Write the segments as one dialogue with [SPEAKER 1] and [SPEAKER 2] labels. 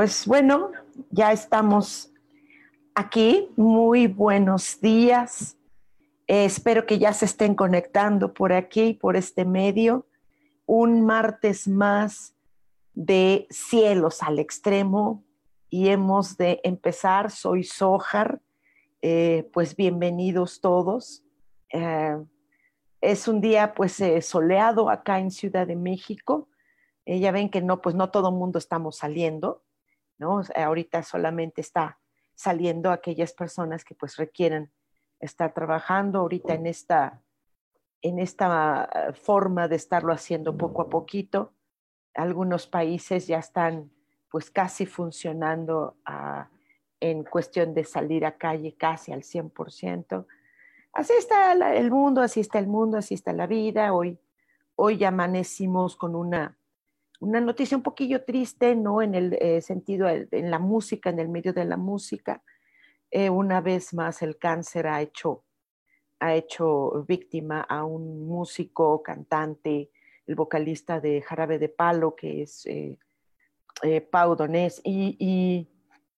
[SPEAKER 1] Pues bueno, ya estamos aquí. Muy buenos días. Eh, espero que ya se estén conectando por aquí, por este medio. Un martes más de cielos al extremo y hemos de empezar. Soy Sojar. Eh, pues bienvenidos todos. Eh, es un día pues soleado acá en Ciudad de México ya ven que no, pues no todo mundo estamos saliendo, ¿no? ahorita solamente está saliendo aquellas personas que pues requieren estar trabajando ahorita en esta, en esta forma de estarlo haciendo poco a poquito. Algunos países ya están pues casi funcionando ah, en cuestión de salir a calle casi al 100%. Así está el mundo, así está el mundo, así está la vida. Hoy, hoy amanecimos con una una noticia un poquillo triste, ¿no? En el eh, sentido, en la música, en el medio de la música. Eh, una vez más el cáncer ha hecho, ha hecho víctima a un músico, cantante, el vocalista de Jarabe de Palo, que es eh, Pau Donés. Y,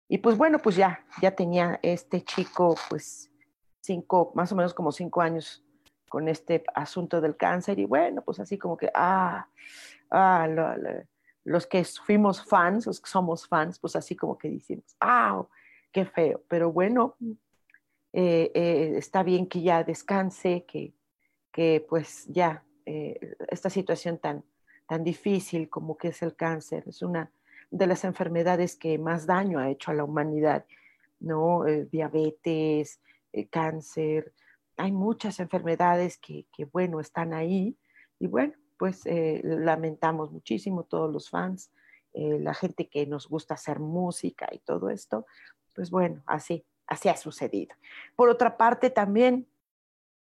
[SPEAKER 1] y, pues bueno, pues ya, ya tenía este chico, pues cinco, más o menos como cinco años con este asunto del cáncer. Y bueno, pues así como que, ah, ah, los que fuimos fans, los que somos fans, pues así como que decimos, ah, qué feo, pero bueno, eh, eh, está bien que ya descanse, que, que pues ya eh, esta situación tan, tan difícil como que es el cáncer, es una de las enfermedades que más daño ha hecho a la humanidad, ¿no? diabetes, cáncer, hay muchas enfermedades que, que, bueno, están ahí y bueno, pues eh, lamentamos muchísimo todos los fans, eh, la gente que nos gusta hacer música y todo esto, pues bueno, así, así ha sucedido. Por otra parte, también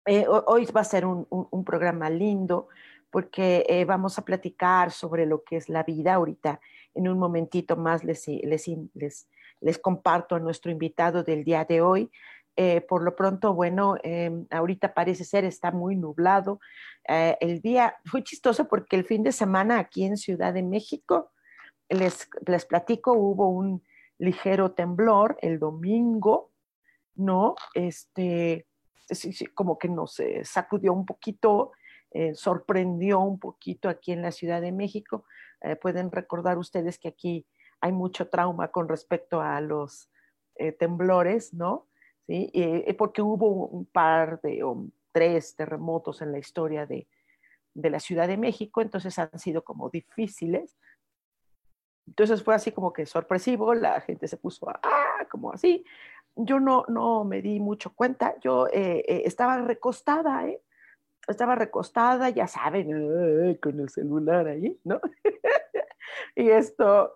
[SPEAKER 1] eh, hoy va a ser un, programa lindo porque vamos a platicar sobre lo que es la vida ahorita. En un momentito más les, les, les, les comparto a nuestro invitado del día de hoy. Eh, por lo pronto, bueno, em, ahorita parece ser, está muy nublado. Eh, el día fue chistoso porque el fin de semana aquí en Ciudad de México, les, les platico, hubo un ligero temblor el domingo, ¿no? Este, como que nos sacudió un poquito, eh, sorprendió un poquito aquí en la Ciudad de México. pueden recordar ustedes que aquí hay mucho trauma con respecto a los temblores, ¿no? ¿Sí? Eh, porque hubo un par de, o tres terremotos en la historia de, de la Ciudad de México, entonces han sido como difíciles. Entonces fue así como que sorpresivo, la gente se puso, ah, como así. Yo no, no me di mucho cuenta, yo eh, eh, estaba recostada, ¿eh? Estaba recostada, ya saben, con el celular ahí, ¿no? y esto,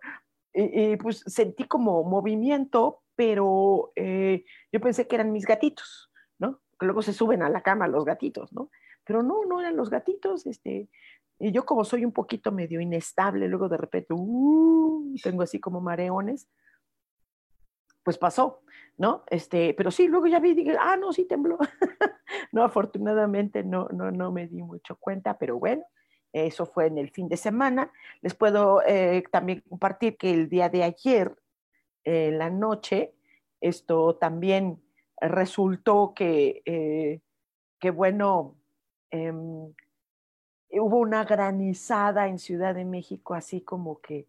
[SPEAKER 1] y, y, pues sentí como movimiento, pero eh, yo pensé que eran mis gatitos, ¿no? Que luego se suben a la cama los gatitos, ¿no? Pero no, no eran los gatitos, este, y yo como soy un poquito medio inestable, luego de repente, uh, tengo así como mareones, pues pasó, ¿no? Este, pero sí, luego ya vi, dije, ah, no, sí tembló. no, afortunadamente no, no, no me di mucho cuenta, pero bueno, eso fue en el fin de semana. Les puedo eh, también compartir que el día de ayer en la noche, esto también resultó que, eh, que bueno, em, hubo una granizada en Ciudad de México, así como que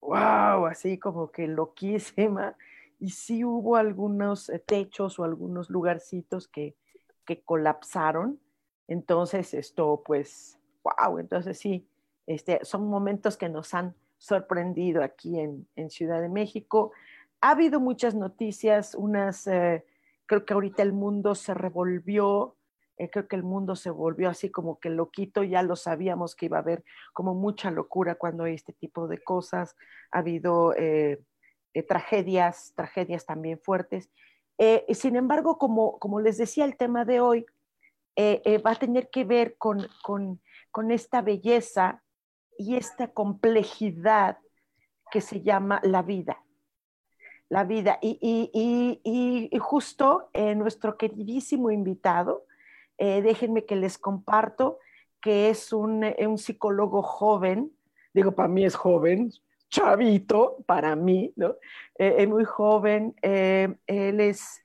[SPEAKER 1] wow, así como que loquísima. Y sí hubo algunos eh, techos o algunos lugarcitos que, que colapsaron. Entonces, esto, pues, wow, entonces sí, este, son momentos que nos han sorprendido aquí en, en Ciudad de México. Ha habido muchas noticias, unas, eh, creo que ahorita el mundo se revolvió, eh, creo que el mundo se volvió así como que loquito, ya lo sabíamos que iba a haber como mucha locura cuando hay este tipo de cosas, ha habido eh, tragedias, tragedias también fuertes. sin embargo, como, como les decía, el tema de hoy va a tener que ver con, con, con esta belleza y esta complejidad que se llama la vida. La vida. Y, justo eh, nuestro queridísimo invitado, eh, déjenme que les comparto que es un, eh, psicólogo joven, digo, para mí es joven, chavito, para mí, ¿no? es muy joven, él es,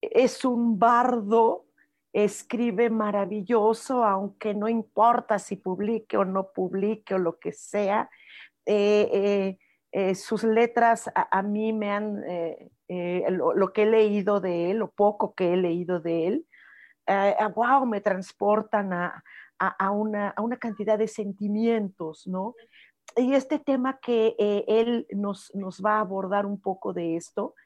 [SPEAKER 1] es un bardo escribe maravilloso, aunque no importa si publique o no publique o lo que sea. Eh, eh, eh, sus letras a, mí me han, lo, que he leído de él, lo poco que he leído de él, wow, me transportan a, a, una, a, una, cantidad de sentimientos, ¿no? Y este tema que él nos, nos, va a abordar un poco de esto,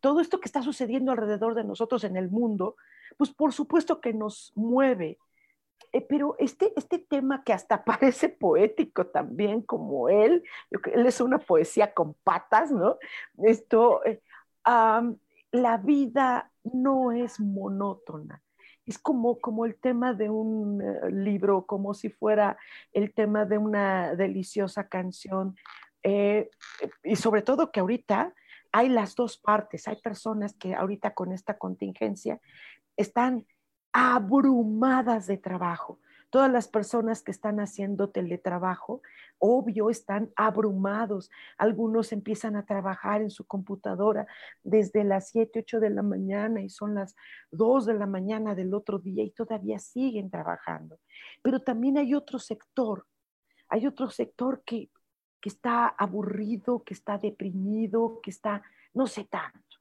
[SPEAKER 1] todo esto que está sucediendo alrededor de nosotros en el mundo, pues por supuesto que nos mueve. Eh, pero este, este tema que hasta parece poético también, como él, él es una poesía con patas, ¿no? Esto, eh, la vida no es monótona. Es como, como el tema de un eh, libro, como si fuera el tema de una deliciosa canción. y sobre todo que ahorita hay las dos partes. Hay personas que ahorita con esta contingencia están abrumadas de trabajo. Todas las personas que están haciendo teletrabajo, obvio, están abrumados. Algunos empiezan a trabajar en su computadora desde las 7, 8 de la mañana y son las 2 de la mañana del otro día y todavía siguen trabajando. Pero también hay otro sector, hay otro sector que, que está aburrido, que está deprimido, que está, no sé tanto.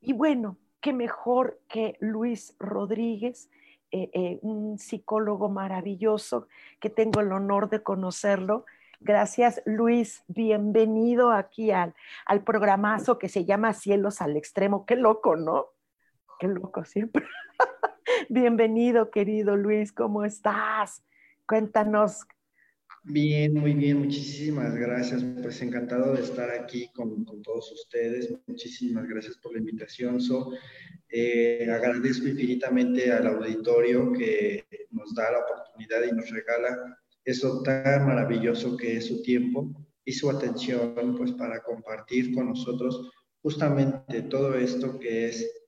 [SPEAKER 1] Y bueno, qué mejor que Luis Rodríguez, eh, eh, un psicólogo maravilloso que tengo el honor de conocerlo. Gracias, Luis. Bienvenido aquí al, al programazo que se llama Cielos al Extremo. Qué loco, ¿no? Qué loco siempre. Bienvenido, querido Luis. ¿Cómo estás? Cuéntanos
[SPEAKER 2] Bien, muy bien, muchísimas gracias. Pues encantado de estar aquí con, con todos ustedes. Muchísimas gracias por la invitación, So. Eh, agradezco infinitamente al auditorio que nos da la oportunidad y nos regala eso tan maravilloso que es su tiempo y su atención, pues para compartir con nosotros justamente todo esto que es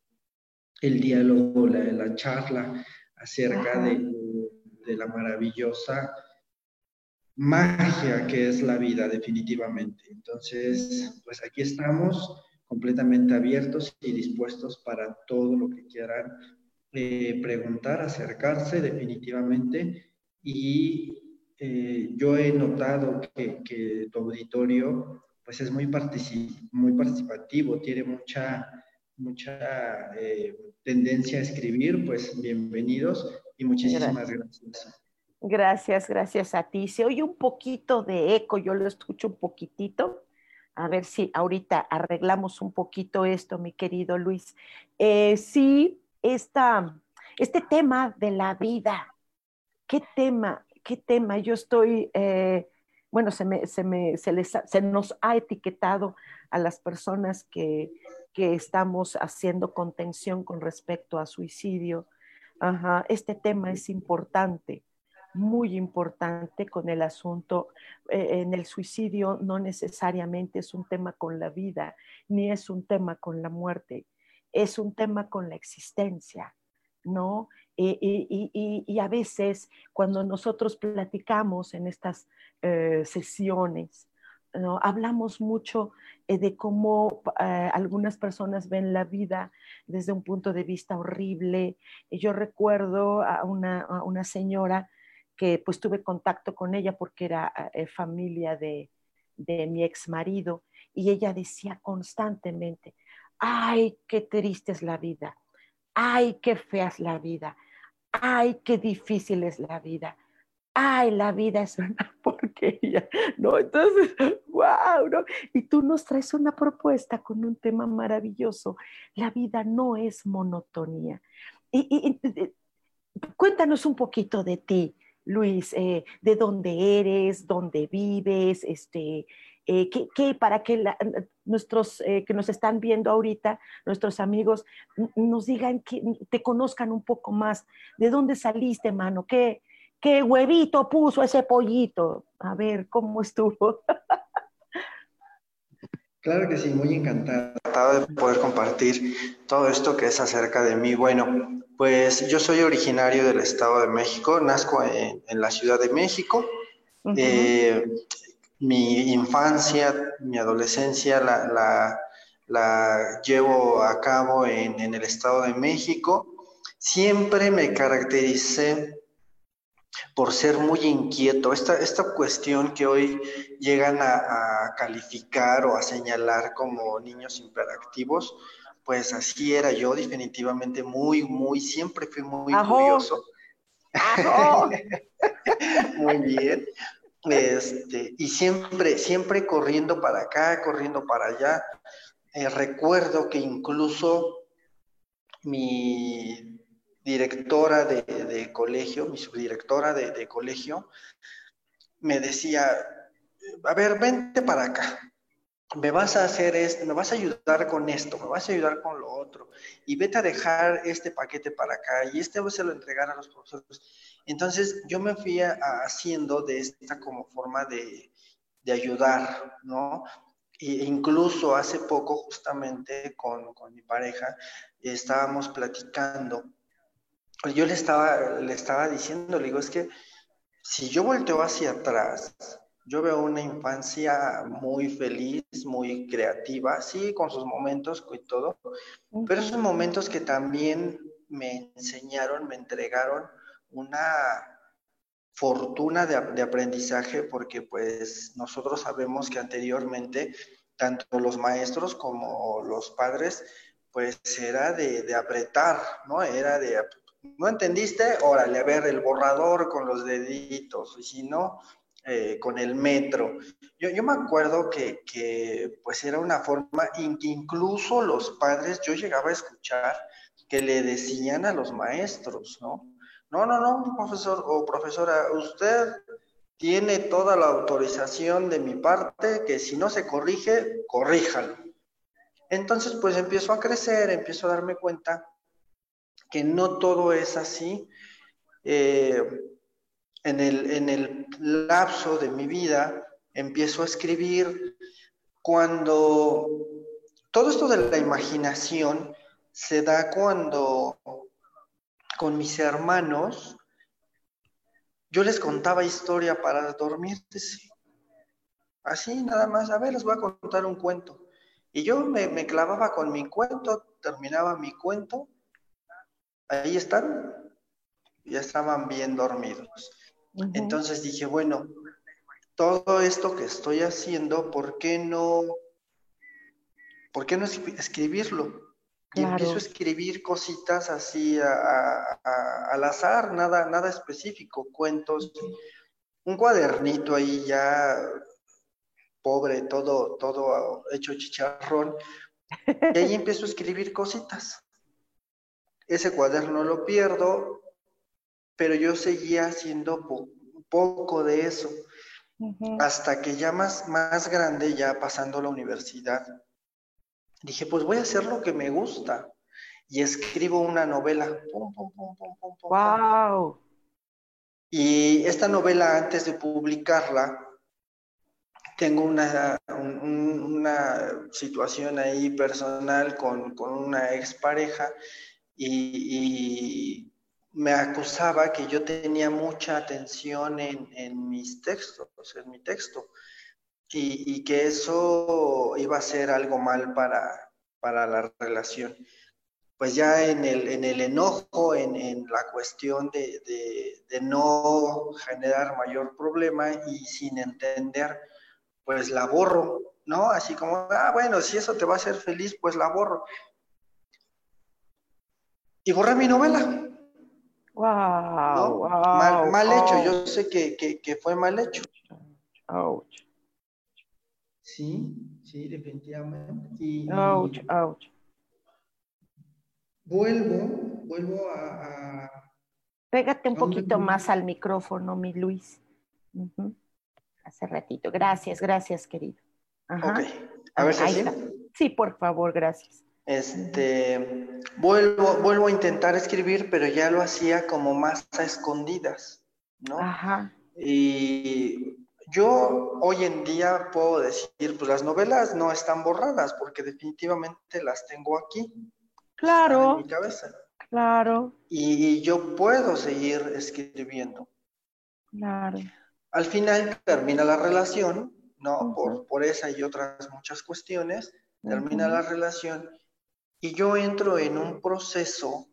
[SPEAKER 2] el diálogo, la, la charla acerca de, de la maravillosa magia que es la vida definitivamente. Entonces, pues aquí estamos completamente abiertos y dispuestos para todo lo que quieran eh, preguntar, acercarse definitivamente. Y eh, yo he notado que, tu auditorio pues es muy, muy participativo, tiene mucha, mucha eh, tendencia a escribir, pues bienvenidos y muchísimas gracias.
[SPEAKER 1] Gracias, gracias a ti. Se oye un poquito de eco, yo lo escucho un poquitito. A ver si ahorita arreglamos un poquito esto, mi querido Luis. Eh, sí, esta, este tema de la vida, ¿qué tema? ¿Qué tema? Yo estoy, eh, bueno, se, me, se, me, se nos ha etiquetado a las personas que, que estamos haciendo contención con respecto a suicidio. Ajá, este tema es importante muy importante con el asunto. Eh, en el suicidio no necesariamente es un tema con la vida, ni es un tema con la muerte, es un tema con la existencia, ¿no? Y, a veces cuando nosotros platicamos en estas eh, sesiones, ¿no? hablamos mucho eh, de cómo algunas personas ven la vida desde un punto de vista horrible. Yo recuerdo a una, a una señora que pues tuve contacto con ella porque era eh, familia de, de mi ex marido y ella decía constantemente, ay, qué triste es la vida, ay, qué fea es la vida, ay, qué difícil es la vida, ay, la vida es una porquería, ¿no? Entonces, wow, ¿no? Y tú nos traes una propuesta con un tema maravilloso. La vida no es monotonía. Y, cuéntanos un poquito de ti, Luis, eh, de dónde eres, dónde vives, este, eh, ¿qué, para que nuestros eh, que nos están viendo ahorita, nuestros amigos, nos digan, que te conozcan un poco más, de dónde saliste, mano, qué, qué huevito puso ese pollito. A ver, ¿cómo estuvo?
[SPEAKER 2] Claro que sí, muy encantado de poder compartir todo esto que es acerca de mí. Bueno, pues yo soy originario del Estado de México, nazco en, la Ciudad de México. Eh, mi infancia, mi adolescencia la, la, llevo a cabo en, en el Estado de México. Siempre me caractericé por ser muy inquieto. Esta, esta cuestión que hoy llegan a, calificar o a señalar como niños hiperactivos, pues así era yo definitivamente muy, muy, siempre fui muy curioso. muy bien. Este, y siempre, siempre corriendo para acá, corriendo para allá. Eh, recuerdo que incluso mi directora de, colegio, mi subdirectora de, colegio, me decía, a ver, vente para acá, me vas a hacer esto, me vas a ayudar con esto, me vas a ayudar con lo otro, y vete a dejar este paquete para acá, y este se lo entregar a los profesores. Entonces yo me fui haciendo de esta como forma de, de ayudar, ¿no? E incluso hace poco, justamente con, con mi pareja, estábamos platicando yo le estaba, le estaba diciendo, le digo, es que si yo volteo hacia atrás, yo veo una infancia muy feliz, muy creativa, sí, con sus momentos y todo, pero esos momentos que también me enseñaron, me entregaron una fortuna de, de, aprendizaje, porque pues nosotros sabemos que anteriormente, tanto los maestros como los padres, pues era de, de apretar, ¿no? Era de ¿No entendiste? Órale, a ver el borrador con los deditos, y si no, eh, con el metro. Yo, yo me acuerdo que, que, pues era una forma en que incluso los padres, yo llegaba a escuchar que le decían a los maestros, ¿no? No, no, no, profesor o profesora, usted tiene toda la autorización de mi parte, que si no se corrige, corríjalo. Entonces, pues empiezo a crecer, empiezo a darme cuenta que no todo es así. Eh, en, el, en el lapso de mi vida empiezo a escribir cuando todo esto de la imaginación se da cuando con mis hermanos yo les contaba historia para dormirse. Así nada más, a ver, les voy a contar un cuento. Y yo me, me clavaba con mi cuento, terminaba mi cuento ahí están, ya estaban bien dormidos. Entonces dije, bueno, todo esto que estoy haciendo, ¿por qué no, por qué no escribirlo? Y empiezo a escribir cositas así al azar, nada, nada específico, cuentos, un cuadernito ahí ya pobre, todo, todo hecho chicharrón. Y ahí empiezo a escribir cositas ese cuaderno lo pierdo, pero yo seguía haciendo poco de eso, hasta que ya más, más grande, ya pasando la universidad, dije, pues voy a hacer lo que me gusta. Y escribo una novela.
[SPEAKER 1] ¡Wow!
[SPEAKER 2] Y esta novela, antes de publicarla, tengo una, una situación ahí personal con, con una expareja y, me acusaba que yo tenía mucha atención en, mis textos, en mi texto, y, que eso iba a ser algo mal para, para la relación. Pues ya en el, en el enojo, en, la cuestión de, de, no generar mayor problema y sin entender pues la borro, ¿no? Así como, ah, bueno, si eso te va a hacer feliz, pues la borro. Y borré mi novela.
[SPEAKER 1] Wow,
[SPEAKER 2] mal, hecho, yo sé que, fue mal hecho. Sí, sí, definitivamente. Y,
[SPEAKER 1] ouch, ouch.
[SPEAKER 2] Vuelvo, vuelvo a,
[SPEAKER 1] Pégate un poquito más al micrófono, mi Luis. Hace ratito. Gracias, gracias, querido.
[SPEAKER 2] Ok. A ver si
[SPEAKER 1] Sí, por favor, gracias.
[SPEAKER 2] Este, vuelvo, vuelvo a intentar escribir, pero ya lo hacía como más a escondidas, ¿no?
[SPEAKER 1] Ajá.
[SPEAKER 2] Y yo hoy en día puedo decir, pues las novelas no están borradas, porque definitivamente las tengo aquí.
[SPEAKER 1] Claro.
[SPEAKER 2] En mi cabeza.
[SPEAKER 1] Claro.
[SPEAKER 2] Y yo puedo seguir escribiendo.
[SPEAKER 1] Claro.
[SPEAKER 2] Al final termina la relación, ¿no? por, por esa y otras muchas cuestiones, termina la relación y yo entro en un proceso,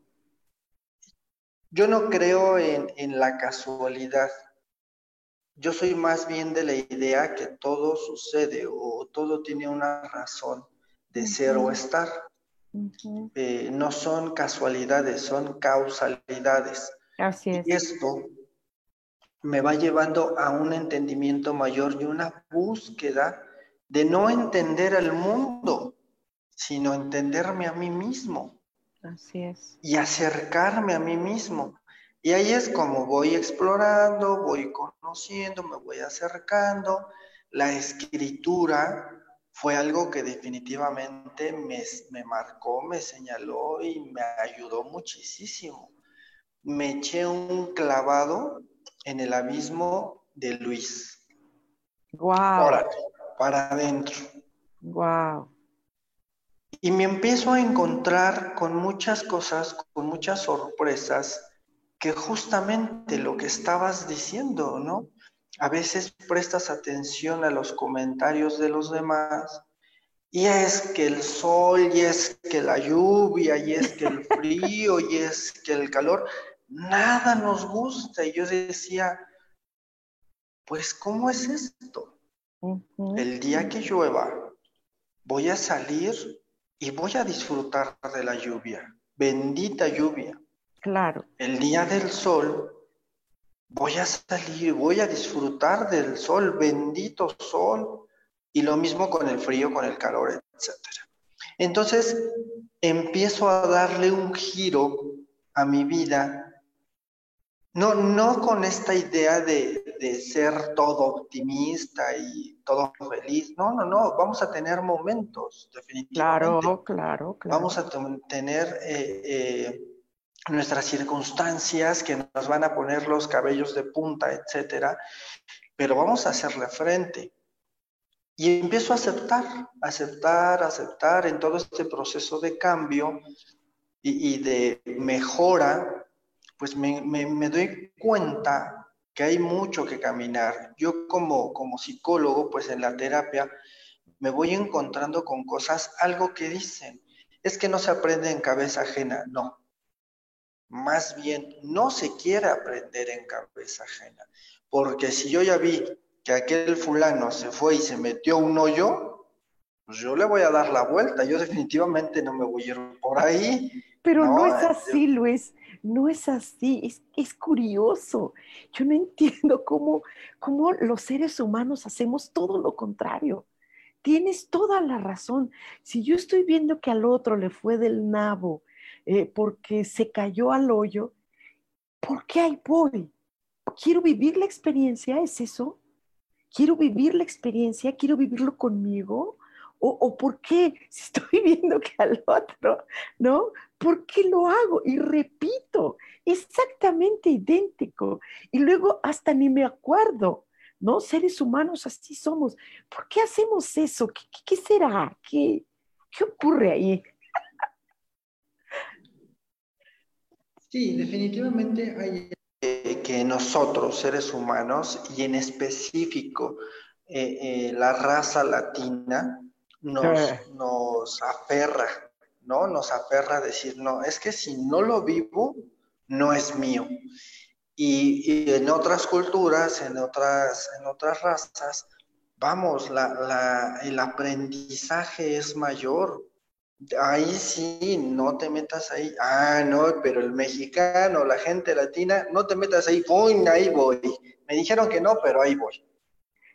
[SPEAKER 2] yo no creo en, la casualidad, yo soy más bien de la idea que todo sucede o todo tiene una razón de ser o estar. Eh, no son casualidades, son causalidades.
[SPEAKER 1] Así es.
[SPEAKER 2] Y esto me va llevando a un entendimiento mayor y una búsqueda de no entender al mundo, sino entenderme a mí mismo.
[SPEAKER 1] Así es.
[SPEAKER 2] Y acercarme a mí mismo. Y ahí es como voy explorando, voy conociendo, me voy acercando. La escritura fue algo que definitivamente me, me marcó, me señaló y me ayudó muchísimo. Me eché un clavado en el abismo de Luis.
[SPEAKER 1] Wow.
[SPEAKER 2] para adentro.
[SPEAKER 1] Wow.
[SPEAKER 2] Y me empiezo a encontrar con muchas cosas, con muchas sorpresas, que justamente lo que estabas diciendo, ¿no? A veces prestas atención a los comentarios de los demás y es que el sol, y es que la lluvia, y es que el frío, y es que el calor, nada nos gusta. Y yo decía, pues, ¿cómo es esto? El día que llueva, voy a salir y voy a disfrutar de la lluvia. Bendita lluvia.
[SPEAKER 1] Claro.
[SPEAKER 2] El día del sol, voy a salir, voy a disfrutar del sol, bendito sol. Y lo mismo con el frío, con el calor, etc. Entonces, empiezo a darle un giro a mi vida no, no con esta idea de, ser todo optimista y todo feliz. No, no, no. Vamos a tener momentos, definitivamente.
[SPEAKER 1] Claro, claro, claro.
[SPEAKER 2] Vamos a tener eh, eh, nuestras circunstancias que nos van a poner los cabellos de punta, etcétera. Pero vamos a hacerle frente. Y empiezo a aceptar, aceptar, aceptar en todo este proceso de cambio y, y de mejora pues me, doy cuenta que hay mucho que caminar. Yo como, como psicólogo, pues en la terapia, me voy encontrando con cosas, algo que dicen, es que no se aprende en cabeza ajena, no. Más bien, no se quiere aprender en cabeza ajena, porque si yo ya vi que aquel fulano se fue y se metió un hoyo, pues yo le voy a dar la vuelta, yo definitivamente no me voy a ir por ahí.
[SPEAKER 1] Pero no, es así, Luis. No es así, es, es curioso. Yo no entiendo cómo, cómo los seres humanos hacemos todo lo contrario. Tienes toda la razón. Si yo estoy viendo que al otro le fue del nabo eh, porque se cayó al hoyo, ¿por qué ahí voy? Quiero vivir la experiencia, ¿es eso? Quiero vivir la experiencia, quiero vivirlo conmigo. O, por qué, estoy viendo que al otro, ¿no? ¿Por qué lo hago? Y repito, exactamente idéntico. Y luego hasta ni me acuerdo, ¿no? Seres humanos así somos. ¿Por qué hacemos eso? ¿Qué, será? ¿Qué, ¿Qué ocurre ahí?
[SPEAKER 2] Sí, definitivamente hay que nosotros, seres humanos, y en específico eh, eh, la raza latina, nos, nos aferra ¿no? Nos aferra a decir, no, es que si no lo vivo, no es mío. Y, en otras culturas, en otras, en otras razas, vamos, la, el aprendizaje es mayor. Ahí sí, no te metas ahí. Ah, no, pero el mexicano, la gente latina, no te metas ahí. Voy, ahí voy. Me dijeron que no, pero ahí voy.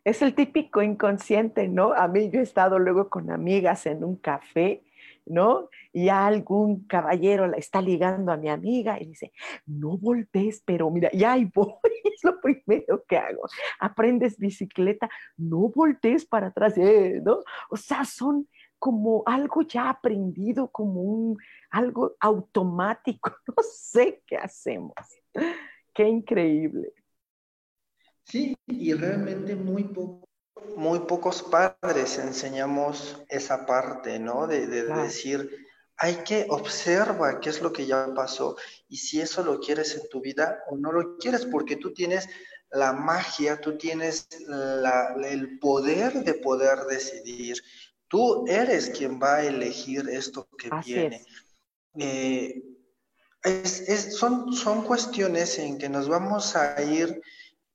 [SPEAKER 1] Es el típico inconsciente, ¿no? A mí yo he estado luego con amigas en un café, ¿no? Y algún caballero la está ligando a mi amiga y dice, no voltees, pero mira, ya ahí voy, es lo primero que hago. Aprendes bicicleta, no voltees para atrás, eh, ¿no? O sea, son como algo ya aprendido, como un algo automático, no sé qué hacemos. Qué increíble.
[SPEAKER 2] Sí, y realmente muy poco, muy pocos padres enseñamos esa parte, ¿no? De, decir, hay que observar qué es lo que ya pasó y si eso lo quieres en tu vida o no lo quieres, porque tú tienes la magia, tú tienes el poder de poder decidir. Tú eres quien va a elegir esto que viene. Eh, son, son cuestiones en que nos vamos a ir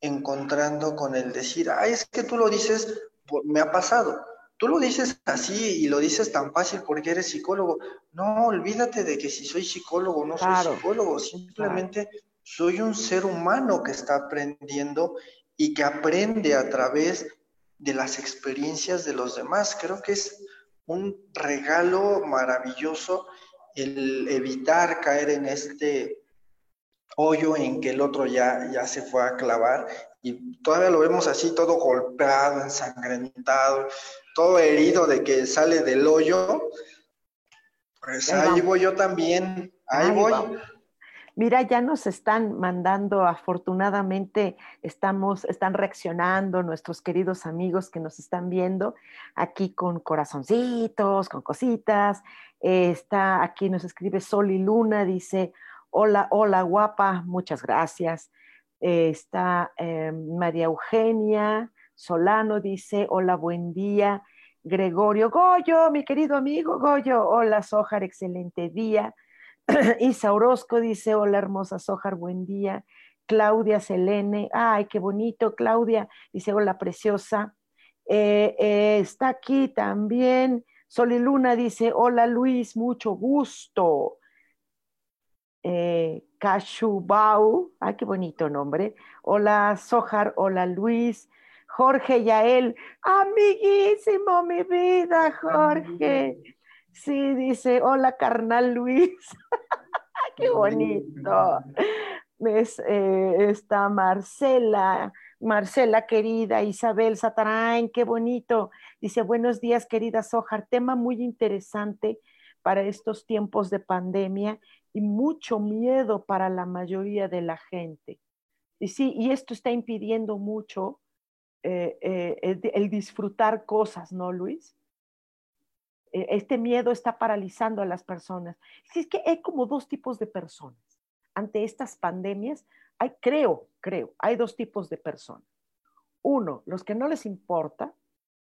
[SPEAKER 2] encontrando con el decir, ah, es que tú lo dices, me ha pasado. Tú lo dices así y lo dices tan fácil porque eres psicólogo. No, olvídate de que si soy psicólogo no soy psicólogo, simplemente soy un ser humano que está aprendiendo y que aprende a través de las experiencias de los demás. Creo que es un regalo maravilloso el evitar caer en este hoyo en que el otro ya, ya se fue a clavar y todavía lo vemos así todo golpeado, ensangrentado, todo herido de que sale del hoyo. Pues ahí voy yo también, ahí, voy.
[SPEAKER 1] Mira, ya nos están mandando, afortunadamente estamos, están reaccionando nuestros queridos amigos que nos están viendo aquí con corazoncitos, con cositas. está aquí, nos escribe Sol y Luna, dice, Hola, hola, guapa, muchas gracias. Eh, está eh, María Eugenia Solano, dice, hola, buen día. Gregorio Goyo, mi querido amigo Goyo, hola, Sojar, excelente día. Isa Orozco dice, hola, hermosa Sojar, buen día. Claudia Selene, ay, qué bonito, Claudia, dice, hola, preciosa. Eh, está aquí también Sol y Luna dice, hola Luis, mucho gusto eh, Kashubau, ay, qué bonito nombre. Hola, Sojar, hola, Luis. Jorge Yael, amiguísimo, mi vida, Jorge. Sí, dice, hola, carnal Luis. qué bonito. Eh, está Marcela, Marcela querida, Isabel Satarain, qué bonito. Dice, buenos días, querida Sojar, tema muy interesante para estos tiempos de pandemia y mucho miedo para la mayoría de la gente. Y sí, y esto está impidiendo mucho eh, eh, el, disfrutar cosas, ¿no, Luis? E, este miedo está paralizando a las personas. Sí, es que hay como dos tipos de personas. Ante estas pandemias, hay, creo, creo, hay dos tipos de personas. Uno, los que no les importa,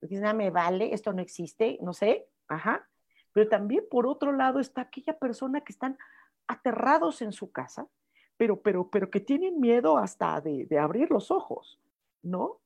[SPEAKER 1] dicen, ah, me vale, esto no existe, no sé, ajá. Pero también por otro lado está aquella persona que están aterrados en su casa, pero, pero, pero que tienen miedo hasta de, abrir los ojos, ¿no?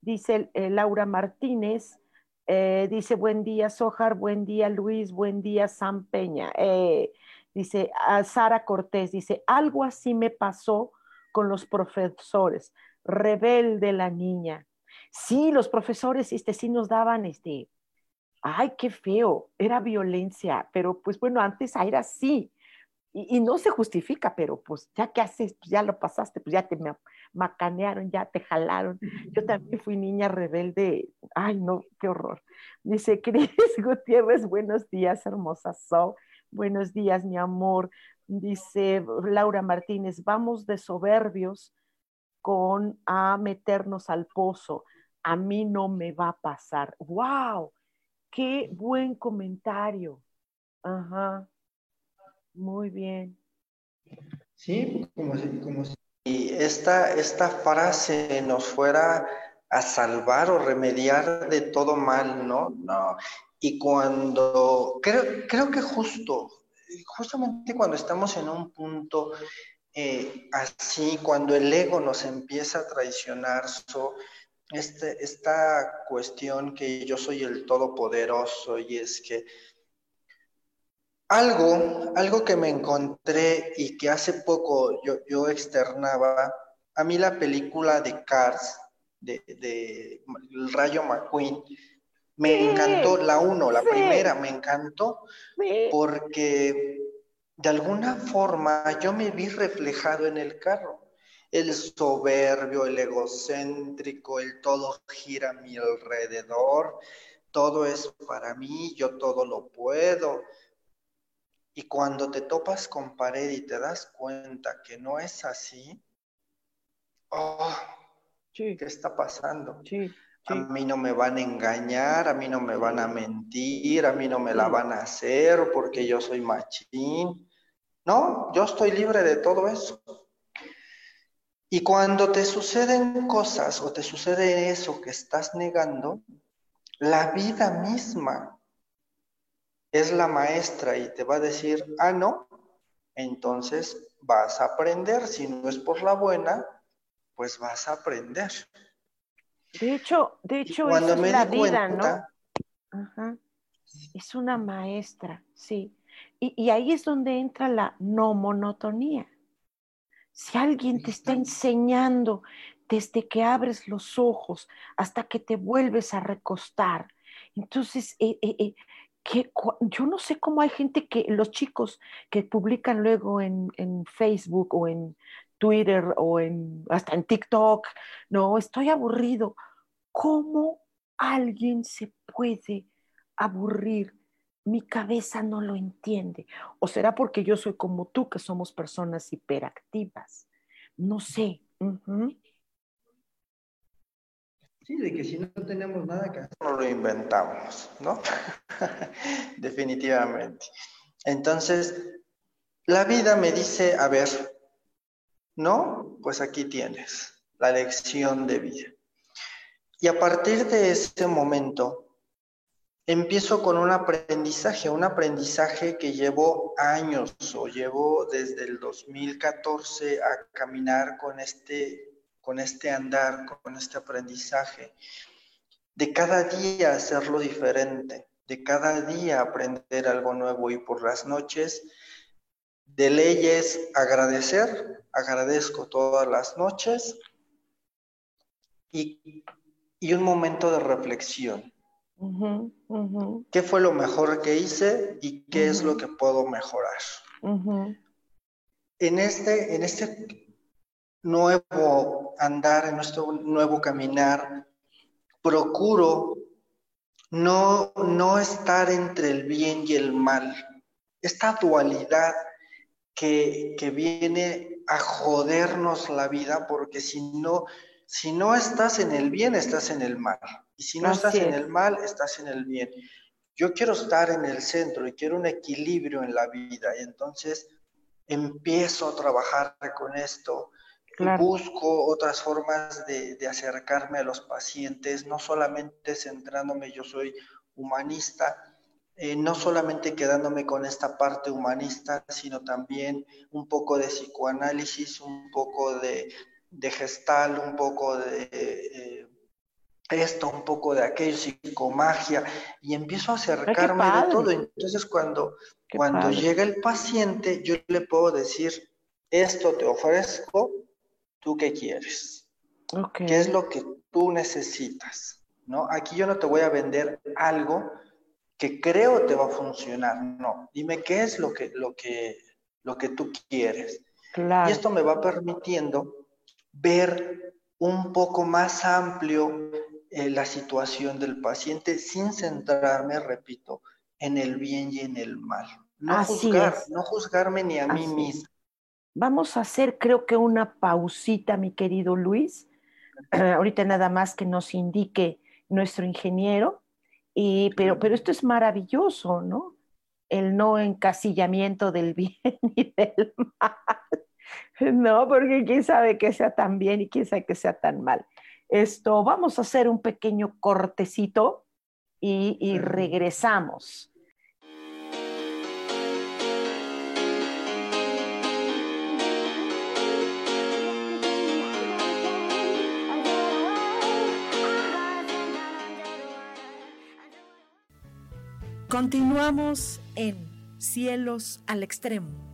[SPEAKER 1] Dice eh, Laura Martínez, eh, dice buen día Sojar, buen día Luis, buen día Sam Peña. Eh, dice Sara Cortés, dice, algo así me pasó con los profesores, rebelde la niña. Sí, los profesores este, sí nos daban este, ay, qué feo, era violencia, pero pues bueno, antes era así. Y, no se justifica, pero pues ya que haces, pues ya lo pasaste, pues ya te macanearon, ya te jalaron. Yo también fui niña rebelde. Ay, no, qué horror. Dice Cris Gutiérrez, buenos días, hermosa So. Buenos días, mi amor. Dice Laura Martínez, vamos de soberbios con a meternos al pozo. A mí no me va a pasar. ¡Wow! Qué buen comentario. Ajá. Muy bien.
[SPEAKER 2] Sí, como si, como si esta, esta frase nos fuera a salvar o remediar de todo mal, ¿no? No. Y cuando, creo, creo que justo, justamente cuando estamos en un punto eh, así, cuando el ego nos empieza a traicionar, so, este, esta cuestión que yo soy el todopoderoso y es que algo, algo que me encontré y que hace poco yo, yo externaba, a mí la película de Cars, de, El Rayo McQueen, me encantó, la uno, la primera, me encantó, porque de alguna forma yo me vi reflejado en el carro. El soberbio, el egocéntrico, el todo gira a mi alrededor, todo es para mí, yo todo lo puedo. Y cuando te topas con pared y te das cuenta que no es así, oh, ¿qué está pasando? A mí no me van a engañar, a mí no me van a mentir, a mí no me la van a hacer porque yo soy machín. No, yo estoy libre de todo eso. Y cuando te suceden cosas o te sucede eso que estás negando, la vida misma es la maestra y te va a decir, ah, no, entonces vas a aprender. Si no es por la buena, pues vas a aprender.
[SPEAKER 1] De hecho, de hecho, es la vida, ¿no? Ajá. Es una maestra, sí. Y, y, ahí es donde entra la no monotonía. Si alguien te está enseñando desde que abres los ojos hasta que te vuelves a recostar, entonces, eh, eh, eh, que, yo no sé cómo hay gente que, los chicos que publican luego en, en Facebook o en Twitter o en, hasta en TikTok, no, estoy aburrido. ¿Cómo alguien se puede aburrir? Mi cabeza no lo entiende. ¿O será porque yo soy como tú, que somos personas hiperactivas? No sé.
[SPEAKER 2] Sí, de que si no tenemos nada que hacer, no lo inventamos, ¿no? Definitivamente. Entonces, la vida me dice, a ver, ¿no? Pues aquí tienes la lección de vida. Y a partir de ese momento, empiezo con un aprendizaje, un aprendizaje que llevo años o llevo desde el 2014 a caminar con este, con este andar, con este aprendizaje, de cada día hacerlo diferente, de cada día aprender algo nuevo y por las noches de leyes agradecer, agradezco todas las noches y, un momento de reflexión. ¿Qué fue lo mejor que hice y qué es lo que puedo mejorar? En este, en este nuevo andar, en nuestro nuevo caminar, procuro no, no estar entre el bien y el mal. Esta dualidad que, viene a jodernos la vida, porque si no, si no estás en el bien, estás en el mal. Y si no estás en el mal, estás en el bien. Yo quiero estar en el centro y quiero un equilibrio en la vida. Y entonces empiezo a trabajar con esto. Busco otras formas de, de acercarme a los pacientes, no solamente centrándome, yo soy humanista, eh, no solamente quedándome con esta parte humanista, sino también un poco de psicoanálisis, un poco de, gestal, un poco de eh, esto, un poco de aquello, psicomagia, y empiezo a acercarme de todo. Entonces cuando, cuando llega el paciente, yo le puedo decir, esto te ofrezco, ¿tú qué quieres? ¿Qué es lo que tú necesitas? ¿No? Aquí yo no te voy a vender algo que creo te va a funcionar. No, dime qué es lo que, lo que, lo que tú quieres. Y esto me va permitiendo ver un poco más amplio eh, la situación del paciente sin centrarme, repito, en el bien y en el mal. No, juzgar, no juzgarme ni a mí mismo.
[SPEAKER 1] Vamos a hacer, creo que una pausita, mi querido Luis. ahorita nada más que nos indique nuestro ingeniero pero, pero esto es maravilloso, ¿no? El no encasillamiento del bien y del mal. No, porque quién sabe que sea tan bien y quién sabe que sea tan mal. Esto, vamos a hacer un pequeño cortecito y, y regresamos.
[SPEAKER 3] Continuamos en Cielos al Extremo.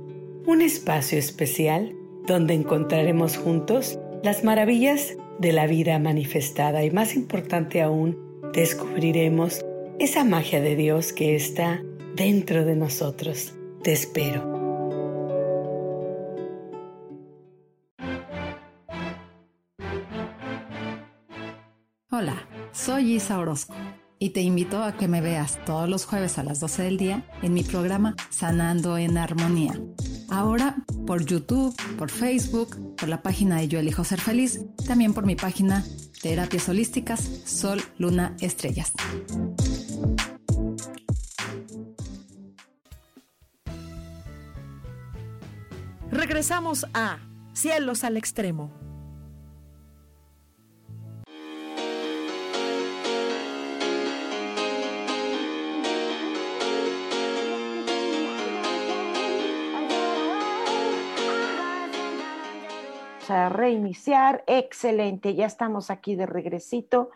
[SPEAKER 4] Un espacio especial donde encontraremos juntos las maravillas de la vida manifestada y más importante aún, descubriremos esa magia de Dios que está dentro de nosotros. Te espero.
[SPEAKER 5] Hola, soy Isa Orozco y te invito a que me veas todos los jueves a las 12 del día en mi programa Sanando en Armonía Ahora por YouTube, por Facebook, por la página de Yo Elijo Ser Feliz, también por mi página Terapias Holísticas Sol, Luna, Estrellas.
[SPEAKER 3] Regresamos a Cielos al Extremo.
[SPEAKER 1] A reiniciar. Excelente, ya estamos aquí de regresito.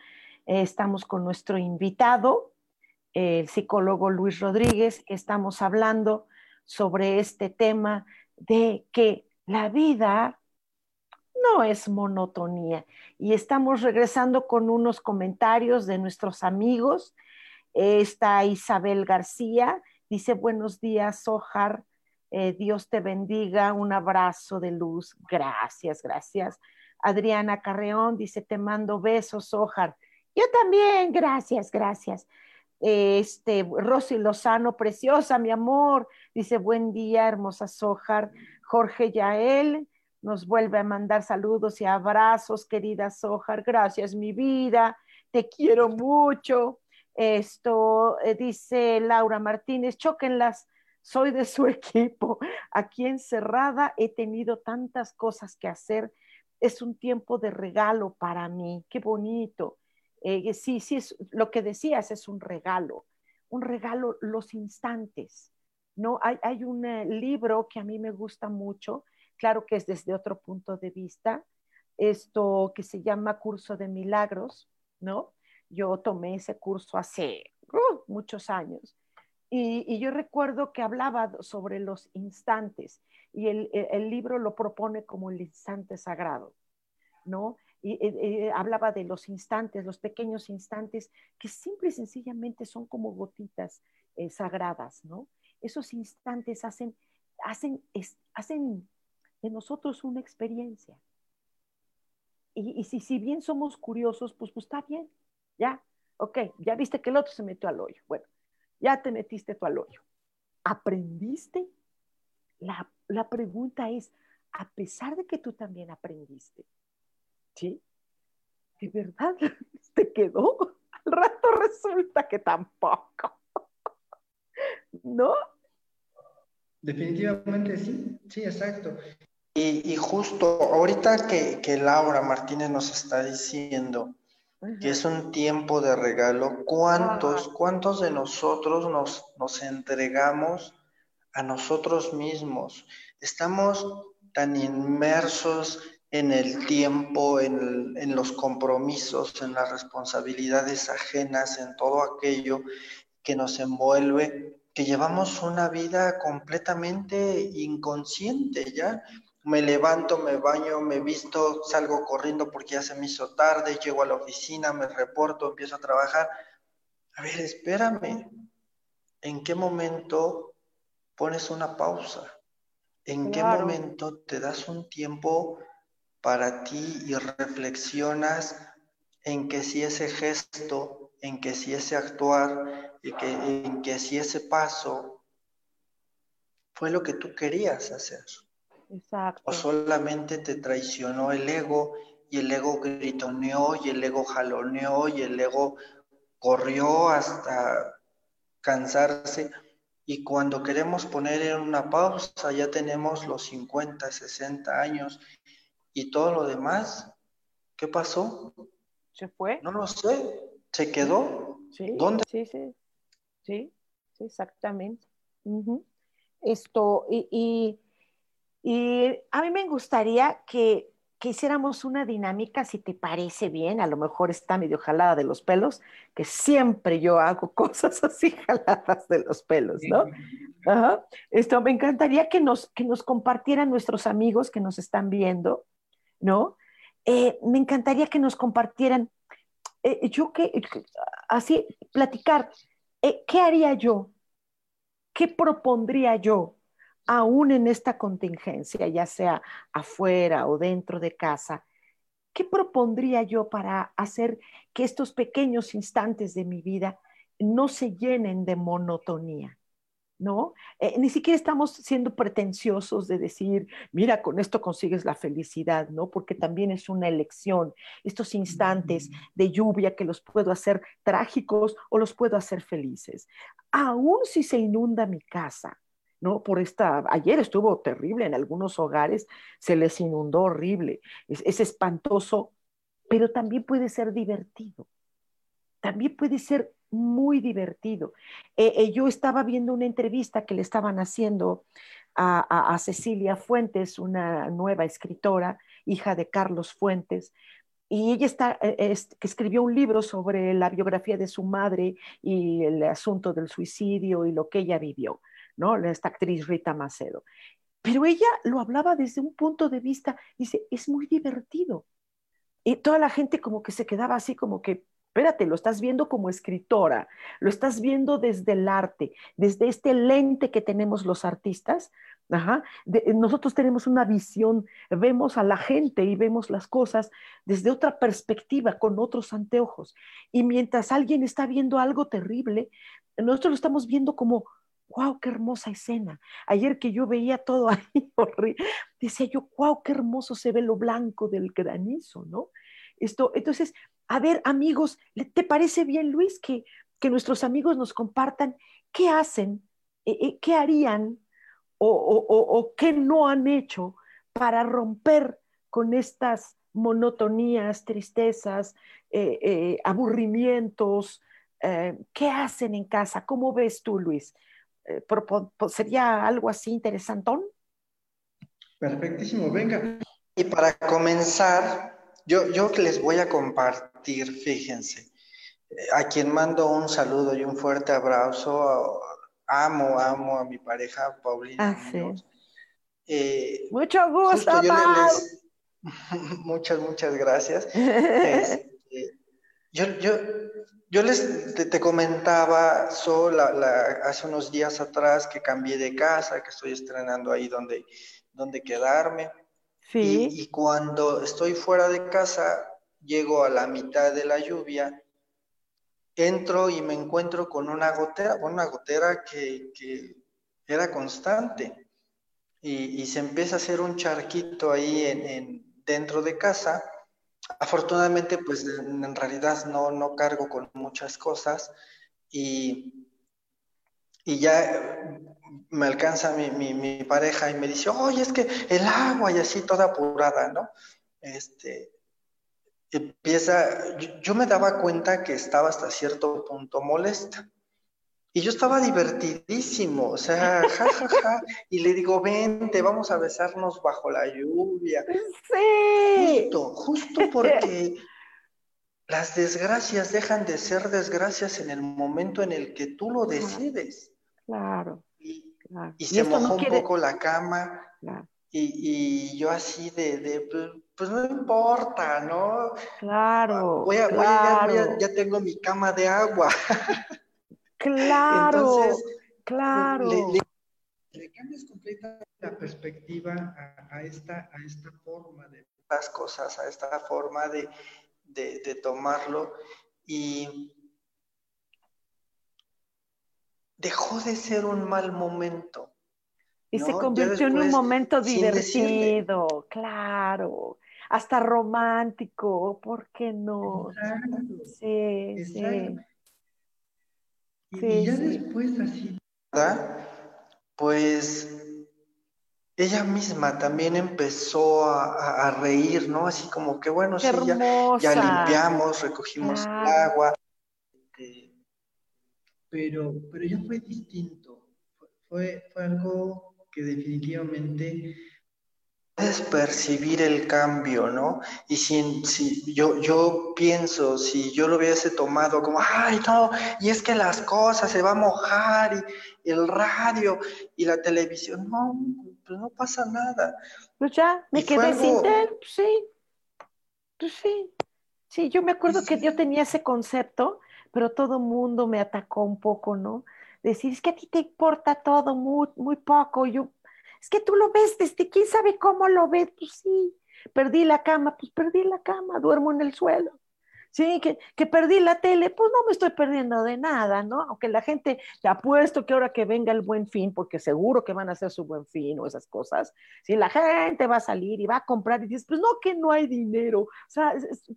[SPEAKER 1] Eh, estamos con nuestro invitado, el psicólogo Luis Rodríguez, estamos hablando sobre este tema de que la vida no es monotonía. Y estamos regresando con unos comentarios de nuestros amigos. Está Isabel García, dice buenos días, Ojar eh, Dios te bendiga, un abrazo de luz. Gracias, gracias. Adriana Carreón dice, te mando besos, Ojar. Yo también, gracias, gracias. Este, Rosy Lozano, preciosa, mi amor, dice, buen día, hermosa Sojar. Jorge Yael nos vuelve a mandar saludos y abrazos, querida Sojar. Gracias, mi vida, te quiero mucho. Esto eh, dice Laura Martínez, choquenlas soy de su equipo. Aquí encerrada he tenido tantas cosas que hacer. Es un tiempo de regalo para mí. Qué bonito. Eh, sí, sí, es, lo que decías es un regalo. Un regalo, los instantes. ¿no? Hay, hay un eh, libro que a mí me gusta mucho, claro que es desde otro punto de vista, esto que se llama Curso de Milagros, ¿no? Yo tomé ese curso hace uh, muchos años y, yo recuerdo que hablaba sobre los instantes y el, libro lo propone como el instante sagrado, ¿no? Y, hablaba de los instantes, los pequeños instantes que simple y sencillamente son como gotitas eh, sagradas, ¿no? Esos instantes hacen, hacen, hacen de nosotros una experiencia. Y, si, si bien somos curiosos, pues, pues está bien, ya, ok, ya viste que el otro se metió al hoyo. Bueno, ya te metiste tú al hoyo. ¿Aprendiste? La, la pregunta es, a pesar de que tú también aprendiste, ¿sí? ¿De verdad te quedó? Al rato resulta que tampoco. ¿No?
[SPEAKER 2] Definitivamente sí, sí, exacto. Y, justo ahorita que, que Laura Martínez nos está diciendo que es un tiempo de regalo. ¿Cuántos, cuántos de nosotros nos, nos entregamos a nosotros mismos? Estamos tan inmersos en el tiempo, en, en, los compromisos, en las responsabilidades ajenas, en todo aquello que nos envuelve, que llevamos una vida completamente inconsciente, ¿ya? Me levanto, me baño, me visto, salgo corriendo porque ya se me hizo tarde, llego a la oficina, me reporto, empiezo a trabajar. A ver, espérame. ¿En qué momento pones una pausa? ¿En qué momento te das un tiempo para ti y reflexionas en que si ese gesto, en que si ese actuar, y que, en que si ese paso fue lo que tú querías hacer?
[SPEAKER 1] Exacto.
[SPEAKER 2] O solamente te traicionó el ego y el ego gritoneó y el ego jaloneó y el ego corrió hasta cansarse. Y cuando queremos poner en una pausa, ya tenemos los 50, 60 años y todo lo demás. ¿Qué pasó?
[SPEAKER 1] ¿Se fue?
[SPEAKER 2] No lo sé. ¿Se quedó?
[SPEAKER 1] Sí,
[SPEAKER 2] ¿Dónde?
[SPEAKER 1] Sí, sí, sí, exactamente. Esto, y y a mí me gustaría que, hiciéramos una dinámica, si te parece bien, a lo mejor está medio jalada de los pelos, que siempre yo hago cosas así jaladas de los pelos, ¿no? Esto me encantaría que nos, que nos compartieran nuestros amigos que nos están viendo, ¿no? Eh, me encantaría que nos compartieran, eh, yo que, así, platicar, eh, ¿qué haría yo? ¿Qué propondría yo? Aún en esta contingencia, ya sea afuera o dentro de casa, ¿qué propondría yo para hacer que estos pequeños instantes de mi vida no se llenen de monotonía? ¿No? Eh, ni siquiera estamos siendo pretenciosos de decir, mira, con esto consigues la felicidad, ¿no? Porque también es una elección. Estos instantes de lluvia que los puedo hacer trágicos o los puedo hacer felices. Aún si se inunda mi casa, ¿no? Por esta, ayer estuvo terrible en algunos hogares, se les inundó horrible, es, espantoso, pero también puede ser divertido, también puede ser muy divertido. Eh, eh, yo estaba viendo una entrevista que le estaban haciendo a, Cecilia Fuentes, una nueva escritora, hija de Carlos Fuentes, y ella está, eh, que escribió un libro sobre la biografía de su madre y el asunto del suicidio y lo que ella vivió. ¿No? Esta actriz Rita Macedo. Pero ella lo hablaba desde un punto de vista, dice, es muy divertido. Y toda la gente como que se quedaba así como que, espérate, lo estás viendo como escritora, lo estás viendo desde el arte, desde este lente que tenemos los artistas. nosotros tenemos una visión, vemos a la gente y vemos las cosas desde otra perspectiva, con otros anteojos. Y mientras alguien está viendo algo terrible, nosotros lo estamos viendo como, wow, qué hermosa escena. Ayer que yo veía todo ahí decía yo, wow, qué hermoso se ve lo blanco del granizo, ¿no? Esto, entonces, a ver, amigos, ¿te parece bien, Luis, que, que nuestros amigos nos compartan qué hacen, eh, eh, qué harían o, o, qué no han hecho para romper con estas monotonías, tristezas, eh, aburrimientos? ¿Qué hacen en casa? ¿Cómo ves tú, Luis? Eh, ¿Sería algo así interesantón?
[SPEAKER 2] Perfectísimo, venga. Y para comenzar, yo, yo les voy a compartir, fíjense, a quien mando un saludo y un fuerte abrazo. Amo, amo a mi pareja, Paulina.
[SPEAKER 1] Ah, eh, Mucho gusto,
[SPEAKER 2] Muchas, muchas gracias. Este, yo, yo, yo les te, comentaba hace unos días atrás que cambié de casa, que estoy estrenando ahí donde, donde quedarme.
[SPEAKER 1] Sí.
[SPEAKER 2] Y, cuando estoy fuera de casa, llego a la mitad de la lluvia, entro y me encuentro con una gotera, una gotera que, era constante. Y, se empieza a hacer un charquito ahí en, dentro de casa afortunadamente, pues en realidad no, no cargo con muchas cosas y, y ya me alcanza mi, mi, pareja y me dice, oye, es que el agua y así toda apurada, ¿no? Este, empieza, yo, yo me daba cuenta que estaba hasta cierto punto molesta. Y yo estaba divertidísimo, o sea, jajaja, ja, ja, y le digo, vente, vamos a besarnos bajo la lluvia.
[SPEAKER 1] Sí.
[SPEAKER 2] Justo, justo porque las desgracias dejan de ser desgracias en el momento en el que tú lo decides.
[SPEAKER 1] Claro.
[SPEAKER 2] Y,
[SPEAKER 1] claro.
[SPEAKER 2] y se
[SPEAKER 1] no
[SPEAKER 2] mojó
[SPEAKER 1] quiere-
[SPEAKER 2] un poco la cama
[SPEAKER 1] Claro,
[SPEAKER 2] y, y yo así de, de, pues, no importa, ¿no?
[SPEAKER 1] claro,
[SPEAKER 2] Voy a, voy a-
[SPEAKER 1] claro,
[SPEAKER 2] voy a- ya tengo mi cama de agua.
[SPEAKER 1] claro,
[SPEAKER 2] Entonces,
[SPEAKER 1] claro.
[SPEAKER 2] le, le- le cambias completamente la perspectiva a, a esta, a esta forma de las cosas, a esta forma de, de, de tomarlo y dejó de ser un mal momento.
[SPEAKER 1] Y se convirtió en un momento
[SPEAKER 2] decirle.
[SPEAKER 1] divertido, claro, hasta romántico, ¿por qué no?
[SPEAKER 2] Exacto,
[SPEAKER 1] Sí, sí,
[SPEAKER 2] exacto. Y,
[SPEAKER 1] Sí,
[SPEAKER 2] y ya
[SPEAKER 1] sí.
[SPEAKER 2] después así, ¿verdad? Pues ella misma también empezó a, a- a reír, ¿no? Así como que, bueno,
[SPEAKER 1] qué
[SPEAKER 2] sí, ya, ya limpiamos, recogimos el agua, este, pero, pero ya fue distinto. Fue, fue algo que definitivamente puedes percibir el cambio, ¿no? Y si, si yo, yo pienso, si yo lo hubiese tomado como, ay, no, y es que las cosas se va a mojar y el radio y la televisión, no, pues no pasa nada.
[SPEAKER 1] Pues ya, me
[SPEAKER 2] Y
[SPEAKER 1] quedé
[SPEAKER 2] algo-
[SPEAKER 1] sin té, pues sí, pues sí. Sí, yo me acuerdo que yo tenía ese concepto, pero todo el mundo me atacó un poco, ¿no? Decir, es que a ti te importa todo muy, muy poco. Yo, es que tú lo ves desde quién sabe cómo lo ves, pues sí. Perdí la cama, pues perdí la cama, duermo en el suelo. Sí, que, que perdí la tele, pues no me estoy perdiendo de nada, ¿no? Aunque la gente, te apuesto que ahora que venga el buen fin, porque seguro que van a hacer su buen fin o esas cosas, si la gente va a salir y va a comprar y dices, pues no, que no hay dinero. O sea,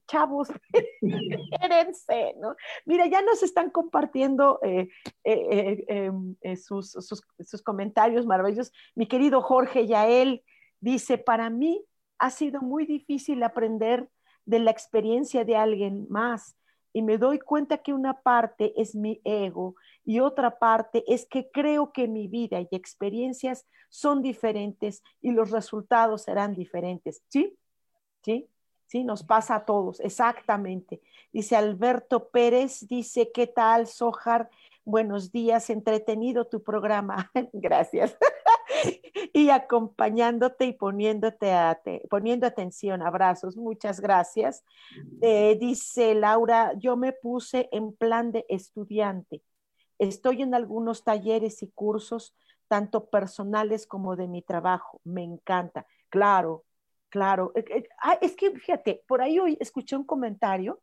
[SPEAKER 1] chavos, espérense, ¿no? Mira, ya nos están compartiendo eh, eh, eh, em, sus, sus- sus comentarios maravillosos. Mi querido Jorge Yael dice, para mí ha sido muy difícil aprender de la experiencia de alguien más y me doy cuenta que una parte es mi ego y otra parte es que creo que mi vida y experiencias son diferentes y los resultados serán diferentes. ¿Sí? ¿Sí? Sí, nos pasa a todos, exactamente. Dice Alberto Pérez, dice, ¿qué tal, Sojar? Buenos días, entretenido tu programa. Gracias. Y acompañándote y poniéndote a poniendo atención, abrazos, muchas gracias. Eh, dice Laura, yo me puse en plan de estudiante. Estoy en algunos talleres y cursos, tanto personales como de mi trabajo. Me encanta. Claro, claro. Eh, eh, ah, es que fíjate, por ahí hoy escuché un comentario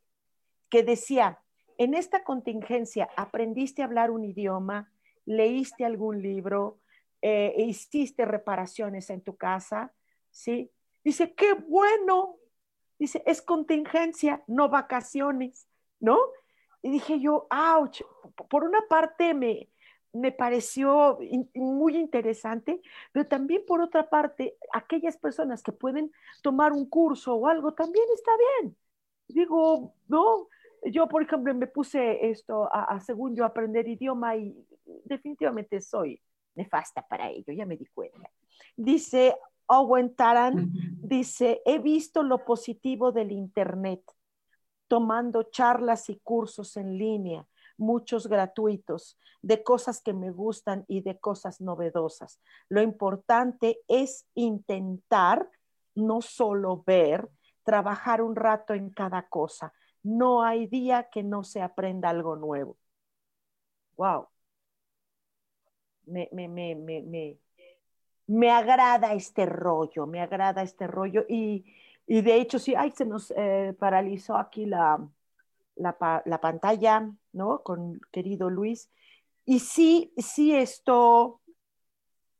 [SPEAKER 1] que decía, en esta contingencia aprendiste a hablar un idioma, leíste algún libro, eh, hiciste reparaciones en tu casa, ¿sí? Dice, qué bueno. Dice, es contingencia, no vacaciones, ¿no? Y dije yo, ouch, por una parte me, me pareció muy interesante, pero también por otra parte, aquellas personas que pueden tomar un curso o algo también está bien. Digo, no, yo por ejemplo me puse esto a, a según yo aprender idioma y definitivamente soy nefasta para ello, ya me di cuenta. Dice Owen Taran, dice, he visto lo positivo del Internet, tomando charlas y cursos en línea, muchos gratuitos, de cosas que me gustan y de cosas novedosas. Lo importante es intentar, no solo ver, trabajar un rato en cada cosa. No hay día que no se aprenda algo nuevo. Wow. Me, me, me, me, agrada este rollo, me agrada este rollo y, y de hecho sí, ay, se nos eh, paralizó aquí la, la, la pantalla, ¿no? Con querido Luis. Y sí, sí esto,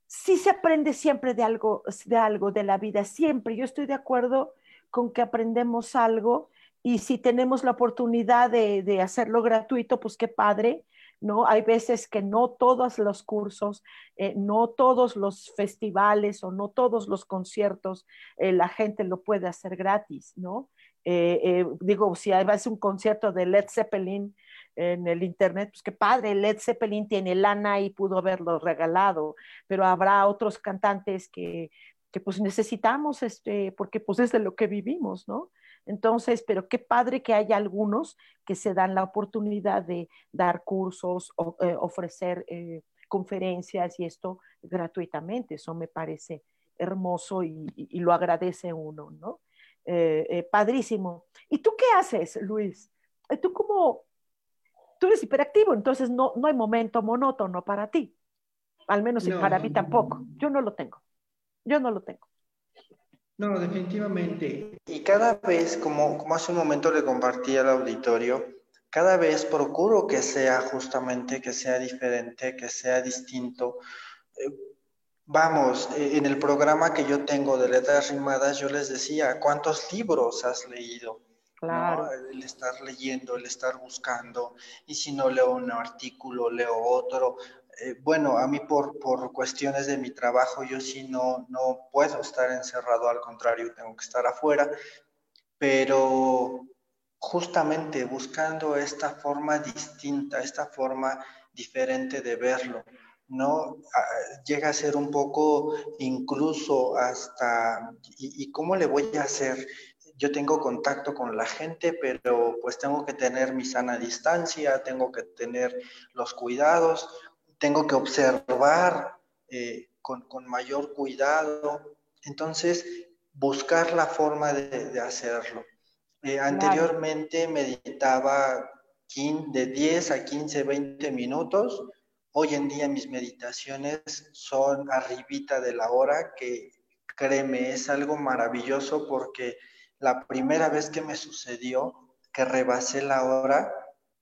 [SPEAKER 1] sí se aprende siempre de algo, de algo de la vida, siempre. Yo estoy de acuerdo con que aprendemos algo y si tenemos la oportunidad de, de hacerlo gratuito, pues qué padre, ¿no? Hay veces que no todos los cursos, eh, no todos los festivales o no todos los conciertos eh, la gente lo puede hacer gratis, ¿no? Eh, eh, digo, si hay es un concierto de Led Zeppelin en el internet, pues qué padre, Led Zeppelin tiene lana y pudo haberlo regalado, pero habrá otros cantantes que, que pues necesitamos, este, porque pues es de lo que vivimos, ¿no? Entonces, pero qué padre que haya algunos que se dan la oportunidad de dar cursos, o, eh, ofrecer eh, conferencias y esto gratuitamente. Eso me parece hermoso y, lo agradece uno, ¿no? Eh, padrísimo. ¿Y tú qué haces, Luis? Tú como, tú eres hiperactivo, entonces no, no hay momento monótono para ti. Al menos para mí tampoco. Yo no lo tengo. Yo no lo tengo.
[SPEAKER 2] No, definitivamente. Y cada vez, como, como hace un momento le compartí al auditorio, cada vez procuro que sea justamente, que sea diferente, que sea distinto. Eh, vamos, eh, en el programa que yo tengo de letras rimadas, yo les decía, ¿cuántos libros has leído?
[SPEAKER 1] Claro.
[SPEAKER 2] El estar leyendo, el estar buscando, y si no leo un artículo, leo otro. Eh, bueno, a mí por, por, cuestiones de mi trabajo, yo sí no, no puedo estar encerrado, al contrario, tengo que estar afuera, pero justamente buscando esta forma distinta, esta forma diferente de verlo, ¿no? Ah, llega a ser un poco incluso hasta, ¿y, cómo le voy a hacer? Yo tengo contacto con la gente, pero pues tengo que tener mi sana distancia, tengo que tener los cuidados, tengo que observar eh, con, mayor cuidado. Entonces, buscar la forma de hacerlo. Eh, anteriormente meditaba de 10 a 15, 20 minutos. Hoy en día mis meditaciones son arribita de la hora, que créeme, es algo maravilloso porque la primera vez que me sucedió que rebasé la hora,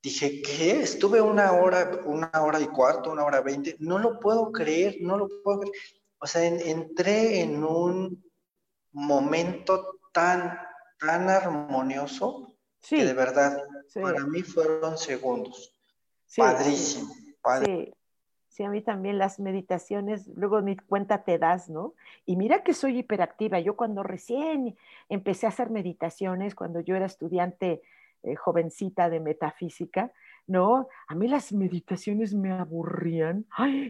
[SPEAKER 2] dije, ¿qué? Estuve una hora, una hora y cuarto, una hora veinte, no lo puedo creer, no lo puedo creer. O sea, entré en un momento tan tan armonioso que de verdad para mí fueron segundos. Padrísimo.
[SPEAKER 1] Sí. Sí, a mí también las meditaciones, luego mi cuenta te das, ¿no? Y mira que soy hiperactiva. Yo cuando recién empecé a hacer meditaciones, cuando yo era estudiante eh, jovencita de metafísica, ¿no? A mí las meditaciones me aburrían.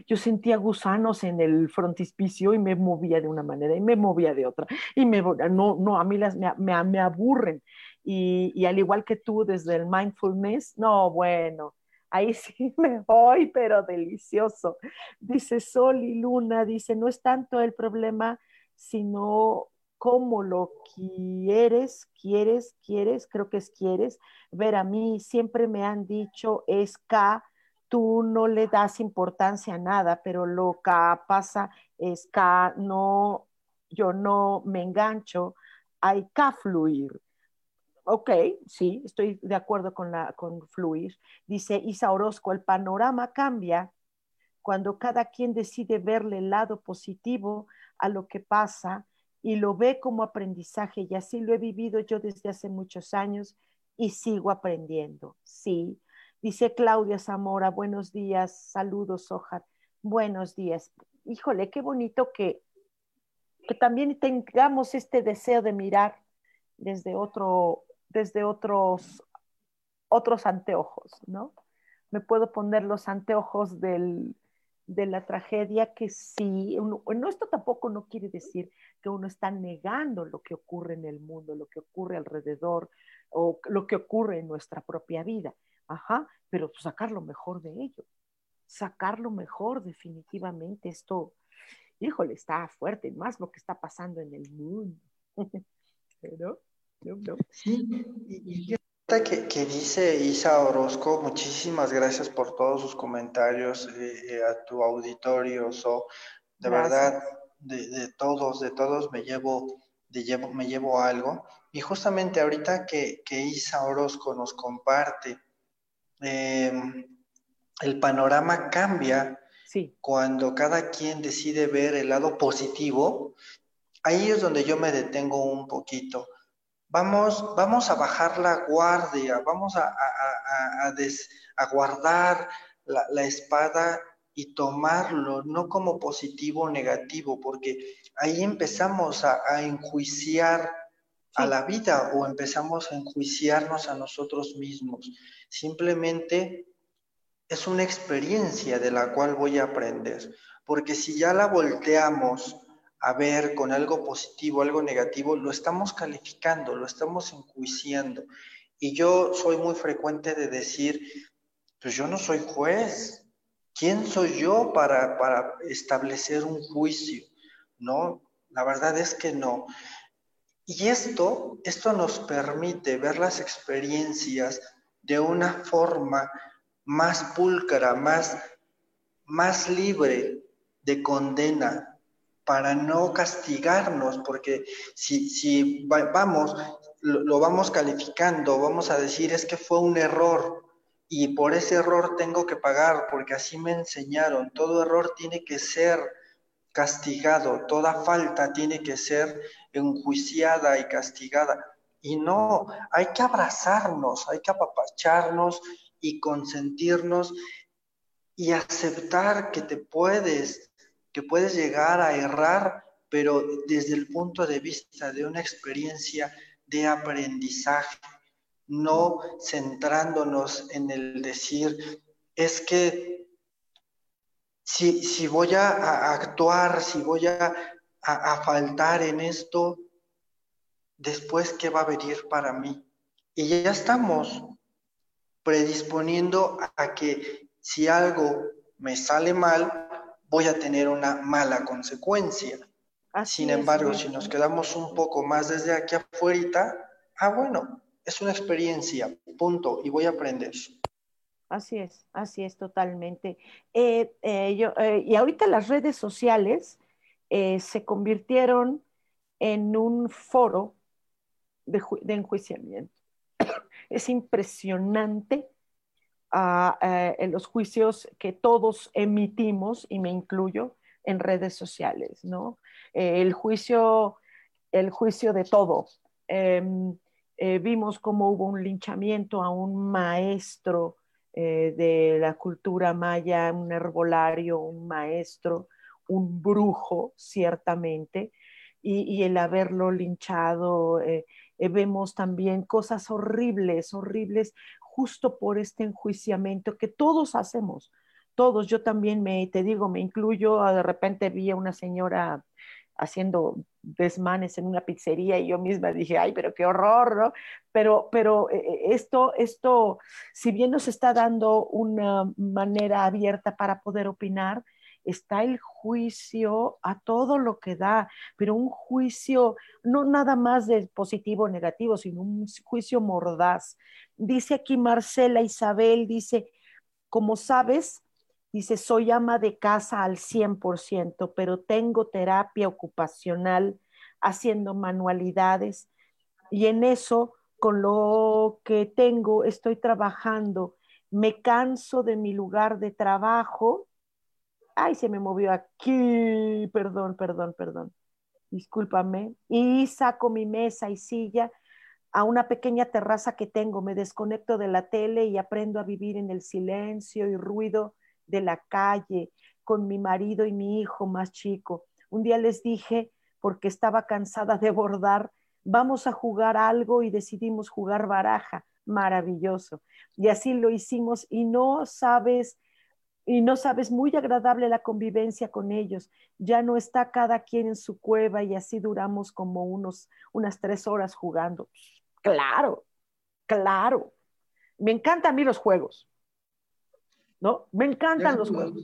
[SPEAKER 1] yo sentía gusanos en el frontispicio y me movía de una manera y me movía de otra. Y me, no, no, a mí las me, me, aburren. Y, y, al igual que tú, desde el mindfulness, no, bueno, ahí sí me voy, pero delicioso. Dice Sol y Luna, dice, no es tanto el problema, sino cómo lo quieres, quieres, quieres, creo que es quieres, ver a mí, siempre me han dicho es K, tú no le das importancia a nada, pero lo que pasa es K, no, yo no me engancho, hay que fluir. Ok, sí, estoy de acuerdo con, la, con fluir. Dice Isa Orozco, el panorama cambia cuando cada quien decide verle el lado positivo a lo que pasa y lo ve como aprendizaje y así lo he vivido yo desde hace muchos años y sigo aprendiendo. Sí, dice Claudia Zamora, buenos días, saludos, Ojar, buenos días. Híjole, qué bonito que, que también tengamos este deseo de mirar desde otro, desde otros, otros anteojos, ¿no? Me puedo poner los anteojos del, de la tragedia que sí, no, esto tampoco no quiere decir que uno está negando lo que ocurre en el mundo, lo que ocurre alrededor o lo que ocurre en nuestra propia vida, ajá, pero sacar lo mejor de ello, sacar lo mejor definitivamente, esto, híjole, está fuerte, más lo que está pasando en el mundo, ¿no?
[SPEAKER 2] ¿No? Y, que, dice Isa Orozco, muchísimas gracias por todos sus comentarios eh, eh, a tu auditorio, so, de verdad, de, todos, de todos me llevo, de llevo, me llevo algo. Y justamente ahorita que, Isa Orozco nos comparte, em, el panorama cambia cuando cada quien decide ver el lado positivo. Ahí es donde yo me detengo un poquito Vamos, vamos a bajar la guardia, vamos a, a, guardar la, espada y tomarlo, no como positivo o negativo, porque ahí empezamos a, enjuiciar a la vida o empezamos a enjuiciarnos a nosotros mismos. Simplemente es una experiencia de la cual voy a aprender, porque si ya la volteamos a ver con algo positivo, algo negativo, lo estamos calificando, lo estamos enjuiciando. Y yo soy muy frecuente de decir, pues yo no soy juez, ¿Quién soy yo para, para establecer un juicio? ¿No? La verdad es que no. Y esto, esto nos permite ver las experiencias de una forma más pulcra, más, más libre de condena, para no castigarnos, porque si, si vamos, lo, lo, vamos calificando, vamos a decir es que fue un error y por ese error tengo que pagar, porque así me enseñaron, todo error tiene que ser castigado, toda falta tiene que ser enjuiciada y castigada. Y no, hay que abrazarnos, hay que apapacharnos y consentirnos y aceptar que te puedes, que puedes llegar a errar, pero desde el punto de vista de una experiencia de aprendizaje, no centrándonos en el decir, es que si, voy a, actuar, si voy a, a, faltar en esto, después, ¿qué va a venir para mí? Y ya estamos predisponiendo a que si algo me sale mal, voy a tener una mala consecuencia. Sin embargo, si nos quedamos un poco más desde aquí afuera, ah, bueno, es una experiencia, punto, y voy a aprender.
[SPEAKER 1] Así es, así es totalmente. Eh, eh, yo, eh, y ahorita las redes sociales se convirtieron en un foro de, enjuiciamiento. Es impresionante ah, en los juicios que todos emitimos, y me incluyo, en redes sociales, ¿no? el juicio, el juicio de todo. Em, vimos cómo hubo un linchamiento a un maestro eh, de la cultura maya, un herbolario, un maestro, un brujo, ciertamente, y, el haberlo linchado. Eh, eh, vemos también cosas horribles, horribles, justo por este enjuiciamiento que todos hacemos. Todos, yo también me, te digo, me incluyo, de repente vi a una señora haciendo desmanes en una pizzería y yo misma dije, ay, pero qué horror, ¿no? Pero, pero eh, eh, esto, esto, si bien nos está dando una manera abierta para poder opinar, está el juicio a todo lo que da, pero un juicio no nada más de positivo o negativo, sino un juicio mordaz. Dice aquí Marcela Isabel, dice, como sabes, Dice, soy ama de casa al 100%, pero tengo terapia ocupacional haciendo manualidades y en eso, con lo que tengo, estoy trabajando. Me canso de mi lugar de trabajo. Ay, se me movió aquí. Perdón, perdón, perdón. Discúlpame. Y saco mi mesa y silla a una pequeña terraza que tengo. Me desconecto de la tele y aprendo a vivir en el silencio y ruido de la calle con mi marido y mi hijo más chico. Un día les dije, porque estaba cansada de bordar, vamos a jugar algo y decidimos jugar baraja. Maravilloso. Y así lo hicimos y no sabes, y no sabes, muy agradable la convivencia con ellos. Ya no está cada quien en su cueva y así duramos como unos, unas tres horas jugando. Claro, claro. Me encantan a mí los juegos. ¿no? Me encantan los juegos.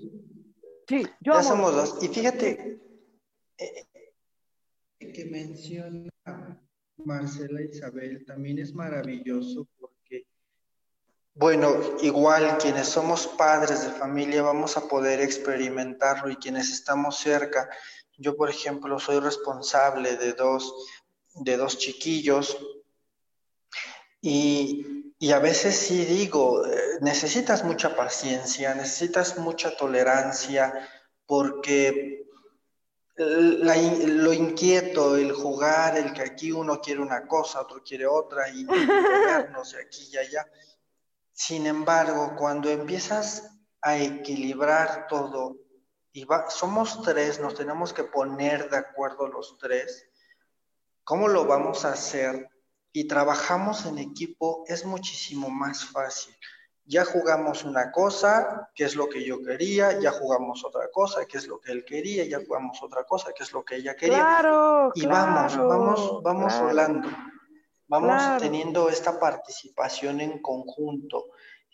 [SPEAKER 1] Sí, yo
[SPEAKER 2] ya somos dos. Y fíjate eh, que menciona Marcela Isabel, también es maravilloso bueno, igual quienes somos padres de familia vamos a poder experimentarlo y quienes estamos cerca. Yo, por ejemplo, soy responsable de dos, de dos chiquillos y y a veces sí digo, eh, necesitas mucha paciencia, necesitas mucha tolerancia, porque lo inquieto, el jugar, el que aquí uno quiere una cosa, otro quiere otra, y de aquí y allá. Sin embargo, cuando empiezas a equilibrar todo, y somos tres, nos tenemos que poner de acuerdo los tres, ¿cómo lo vamos a hacer? y trabajamos en equipo, es muchísimo más fácil. Ya jugamos una cosa, que es lo que yo quería, ya jugamos otra cosa, que es lo que él quería, ya jugamos otra cosa, que es lo que ella quería.
[SPEAKER 1] Claro,
[SPEAKER 2] y vamos, vamos, vamos hablando, vamos teniendo esta participación en conjunto.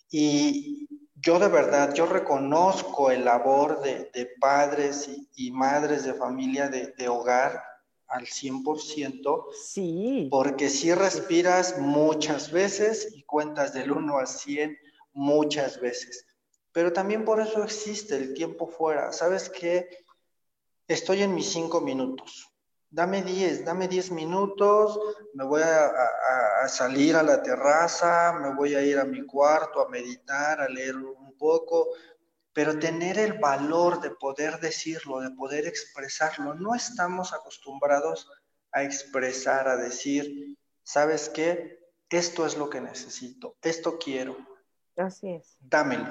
[SPEAKER 2] Y yo de verdad, yo reconozco el labor de, padres y, madres de familia de, de hogar al 100%.
[SPEAKER 1] Sí.
[SPEAKER 2] Porque si respiras muchas veces y cuentas del 1 al 100 muchas veces. Pero también por eso existe el tiempo fuera. ¿Sabes qué? Estoy en mis cinco minutos. Dame 10, dame 10 minutos, me voy a, salir a la terraza, me voy a ir a mi cuarto a meditar, a leer un poco, pero tener el valor de poder decirlo, de poder expresarlo. No estamos acostumbrados a expresar, a decir, ¿sabes qué? Esto es lo que necesito, esto quiero.
[SPEAKER 1] Así es.
[SPEAKER 2] Dámelo.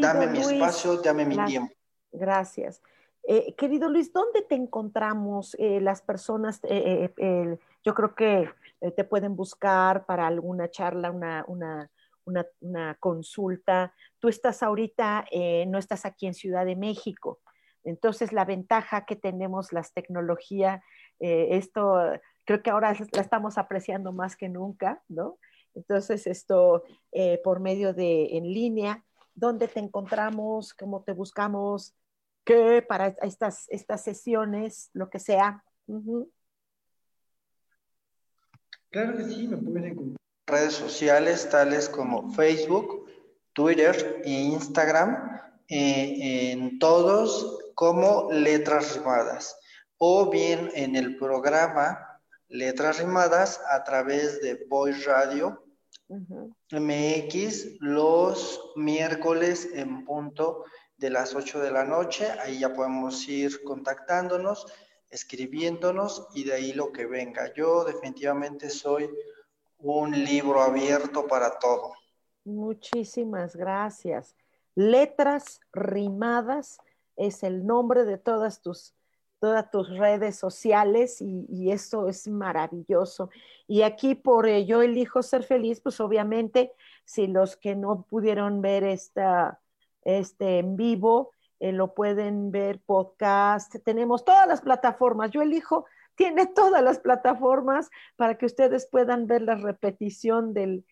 [SPEAKER 2] dame mi espacio, dame mi tiempo.
[SPEAKER 1] Gracias. Eh, querido Luis, ¿dónde te encontramos eh, las personas? Eh, yo creo que te pueden buscar para alguna charla, una, una, una, consulta. Tú estás ahorita, no estás aquí en Ciudad de México. Entonces, la ventaja que tenemos las tecnologías, esto creo que ahora la estamos apreciando más que nunca, ¿no? Entonces, esto por medio de en línea, ¿dónde te encontramos? ¿Cómo te buscamos? ¿Qué para estas, estas sesiones, lo que sea?
[SPEAKER 2] Claro que sí, me pueden encontrar redes sociales tales como Facebook, Twitter e Instagram, eh, en todos como Letras Rimadas, o bien en el programa Letras Rimadas a través de Voice Radio MX los miércoles en punto de las 8 de la noche. Ahí ya podemos ir contactándonos, escribiéndonos y de ahí lo que venga. Yo definitivamente soy un libro abierto para todo.
[SPEAKER 1] Muchísimas gracias. Letras rimadas es el nombre de todas tus, todas tus redes sociales y, y esto es maravilloso. Y aquí por Yo elijo ser feliz, pues obviamente si los que no pudieron ver esta, este en vivo, eh, lo pueden ver podcast, tenemos todas las plataformas. Yo elijo tiene todas las plataformas para que ustedes puedan ver la repetición del,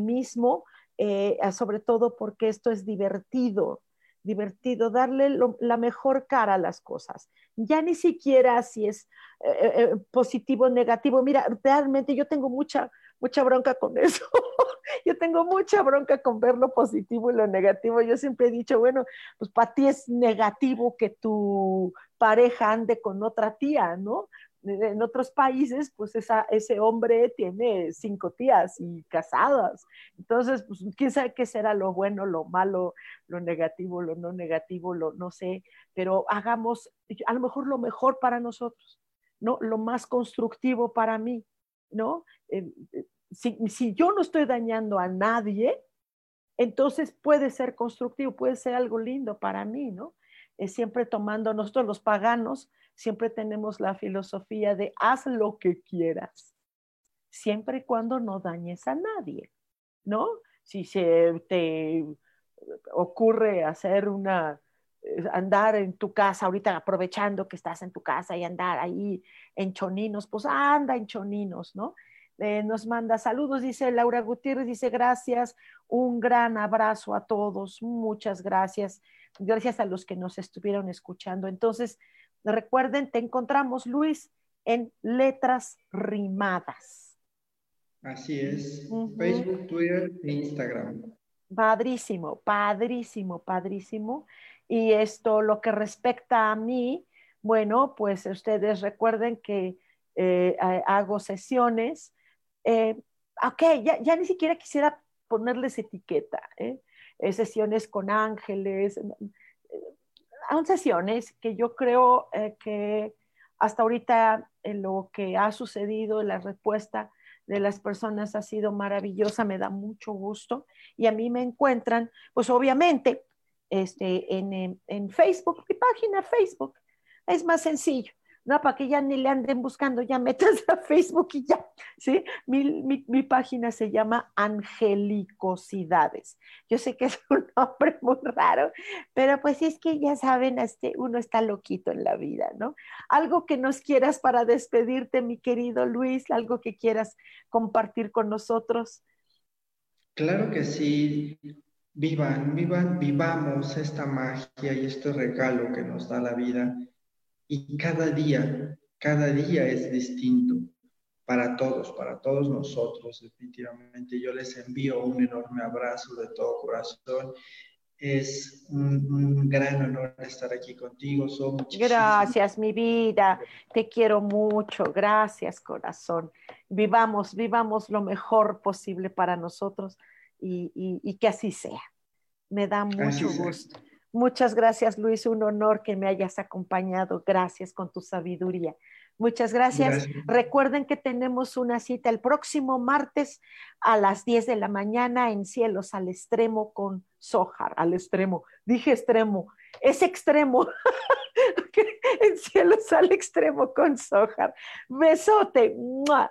[SPEAKER 1] mismo, eh, sobre todo porque esto es divertido, divertido, darle la mejor cara a las cosas. Ya ni siquiera si es eh, positivo o negativo. Mira, realmente yo tengo mucha, mucha bronca con eso. yo tengo mucha bronca con ver lo positivo y lo negativo. Yo siempre he dicho, bueno, pues para ti es negativo que tu pareja ande con otra tía, ¿no? En otros países, pues ese hombre tiene cinco tías y casadas. Entonces, pues quién sabe qué será lo bueno, lo malo, lo negativo, lo no negativo, lo no sé, pero hagamos a lo mejor lo mejor para nosotros, ¿no? Lo más constructivo para mí, ¿no? Eh, eh, si, yo no estoy dañando a nadie, entonces puede ser constructivo, puede ser algo lindo para mí, ¿no? Es siempre tomando, nosotros los paganos, siempre tenemos la filosofía de haz lo que quieras, siempre y cuando no dañes a nadie, ¿no? Si se te ocurre hacer una, eh, andar en tu casa, ahorita aprovechando que estás en tu casa y andar ahí en choninos, pues anda en choninos, ¿no? Eh, nos manda saludos, dice Laura Gutiérrez, dice gracias, un gran abrazo a todos, muchas gracias, gracias a los que nos estuvieron escuchando. Entonces, recuerden, te encontramos, Luis, en letras rimadas.
[SPEAKER 2] Así es, Facebook, Twitter e Instagram.
[SPEAKER 1] Padrísimo, padrísimo, padrísimo. Y esto, lo que respecta a mí, bueno, pues ustedes recuerden que eh, hago sesiones eh, ok, ya, ni siquiera quisiera ponerles etiqueta, ¿eh? Eh, sesiones con ángeles, son sesiones que yo creo que hasta ahorita lo que ha sucedido, la respuesta de las personas ha sido maravillosa, me da mucho gusto y a mí me encuentran, pues obviamente, este, en, en Facebook, mi página Facebook, es más sencillo. No, para que ya ni le anden buscando, ya metas a Facebook y ya, ¿sí? Mi, página se llama Angelicosidades. Yo sé que es un nombre muy raro, pero pues es que ya saben, este, uno está loquito en la vida, ¿no? Algo que nos quieras para despedirte, mi querido Luis, algo que quieras compartir con nosotros.
[SPEAKER 2] Claro que sí. Vivan, vivan, vivamos esta magia y este regalo que nos da la vida. Y cada día, cada día es distinto para todos, para todos nosotros, definitivamente. Yo les envío un enorme abrazo de todo corazón. Es un, gran honor estar aquí contigo.
[SPEAKER 1] Gracias, mi vida. Te quiero mucho. Gracias, corazón. Vivamos, vivamos lo mejor posible para nosotros y, que así sea. Me da mucho gusto. Muchas gracias, Luis. Un honor que me hayas acompañado. Gracias con tu sabiduría. Muchas gracias. Recuerden que tenemos una cita el próximo martes a las 10 de la mañana en Cielos al Extremo con Sojar. Al extremo. Dije extremo. Es extremo. en Cielos al Extremo con Sojar. Besote.
[SPEAKER 6] ser